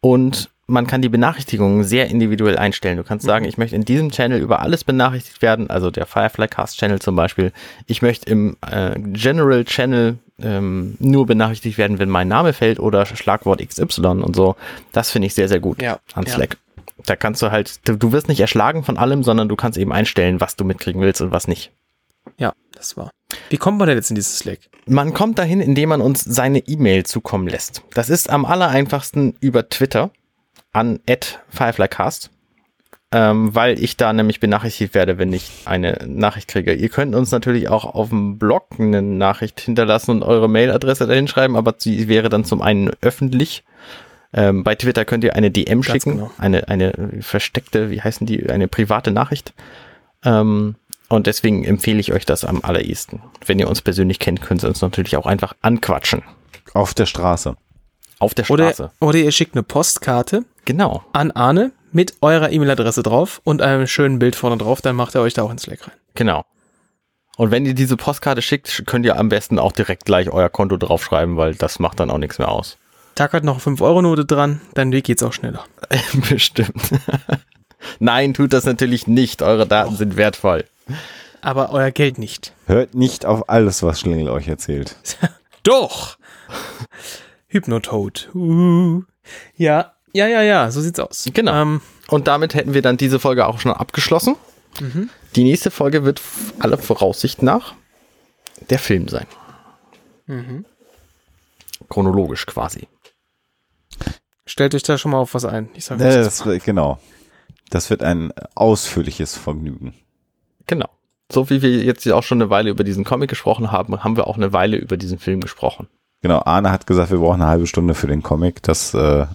Und man kann die Benachrichtigungen sehr individuell einstellen. Du kannst sagen, ich möchte in diesem Channel über alles benachrichtigt werden, also der Firefly Cast Channel zum Beispiel. Ich möchte im äh, General Channel ähm, nur benachrichtigt werden, wenn mein Name fällt oder Schlagwort XY und so. Das finde ich sehr, sehr gut ja, an Slack. Ja. Da kannst du halt, du, du wirst nicht erschlagen von allem, sondern du kannst eben einstellen, was du mitkriegen willst und was nicht. Ja, das war. Wie kommt man denn jetzt in dieses Slack? Man kommt dahin, indem man uns seine E-Mail zukommen lässt. Das ist am allereinfachsten über Twitter an @fireflycast. ähm, weil ich da nämlich benachrichtigt werde, wenn ich eine Nachricht kriege. Ihr könnt uns natürlich auch auf dem Blog eine Nachricht hinterlassen und eure Mailadresse dahin schreiben, aber sie wäre dann zum einen öffentlich. Ähm, bei Twitter könnt ihr eine DM Ganz schicken, genau. eine, eine versteckte, wie heißen die, eine private Nachricht. Ähm, und deswegen empfehle ich euch das am allerersten. Wenn ihr uns persönlich kennt, könnt ihr uns natürlich auch einfach anquatschen. Auf der Straße. Auf der Straße. Oder, oder ihr schickt eine Postkarte. Genau. An Arne mit eurer E-Mail-Adresse drauf und einem schönen Bild vorne drauf, dann macht er euch da auch ins Slack rein. Genau. Und wenn ihr diese Postkarte schickt, könnt ihr am besten auch direkt gleich euer Konto draufschreiben, weil das macht dann auch nichts mehr aus. Tackert noch 5-Euro-Note dran, dann geht's auch schneller. *laughs* Bestimmt. *laughs* Nein, tut das natürlich nicht. Eure Daten oh. sind wertvoll. Aber euer Geld nicht. Hört nicht auf alles, was Schlingel euch erzählt. *laughs* Doch! Hypnotoad. Uh. Ja, ja, ja, ja, so sieht's aus. Genau. Ähm, und damit hätten wir dann diese Folge auch schon abgeschlossen. Mhm. Die nächste Folge wird aller Voraussicht nach der Film sein. Mhm. Chronologisch quasi. Stellt euch da schon mal auf was ein. Ich sag äh, das, genau. Das wird ein ausführliches Vergnügen. Genau. So wie wir jetzt auch schon eine Weile über diesen Comic gesprochen haben, haben wir auch eine Weile über diesen Film gesprochen. Genau, Arne hat gesagt, wir brauchen eine halbe Stunde für den Comic. Das äh,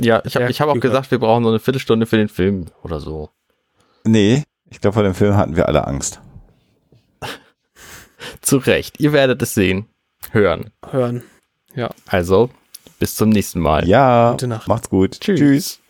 ja, ich habe ich hab auch gesagt, wir brauchen so eine Viertelstunde für den Film oder so. Nee, ich glaube, vor dem Film hatten wir alle Angst. *laughs* Zu Recht. Ihr werdet es sehen. Hören. Hören. Ja. Also, bis zum nächsten Mal. Ja. Gute Nacht. Macht's gut. Tschüss. Tschüss.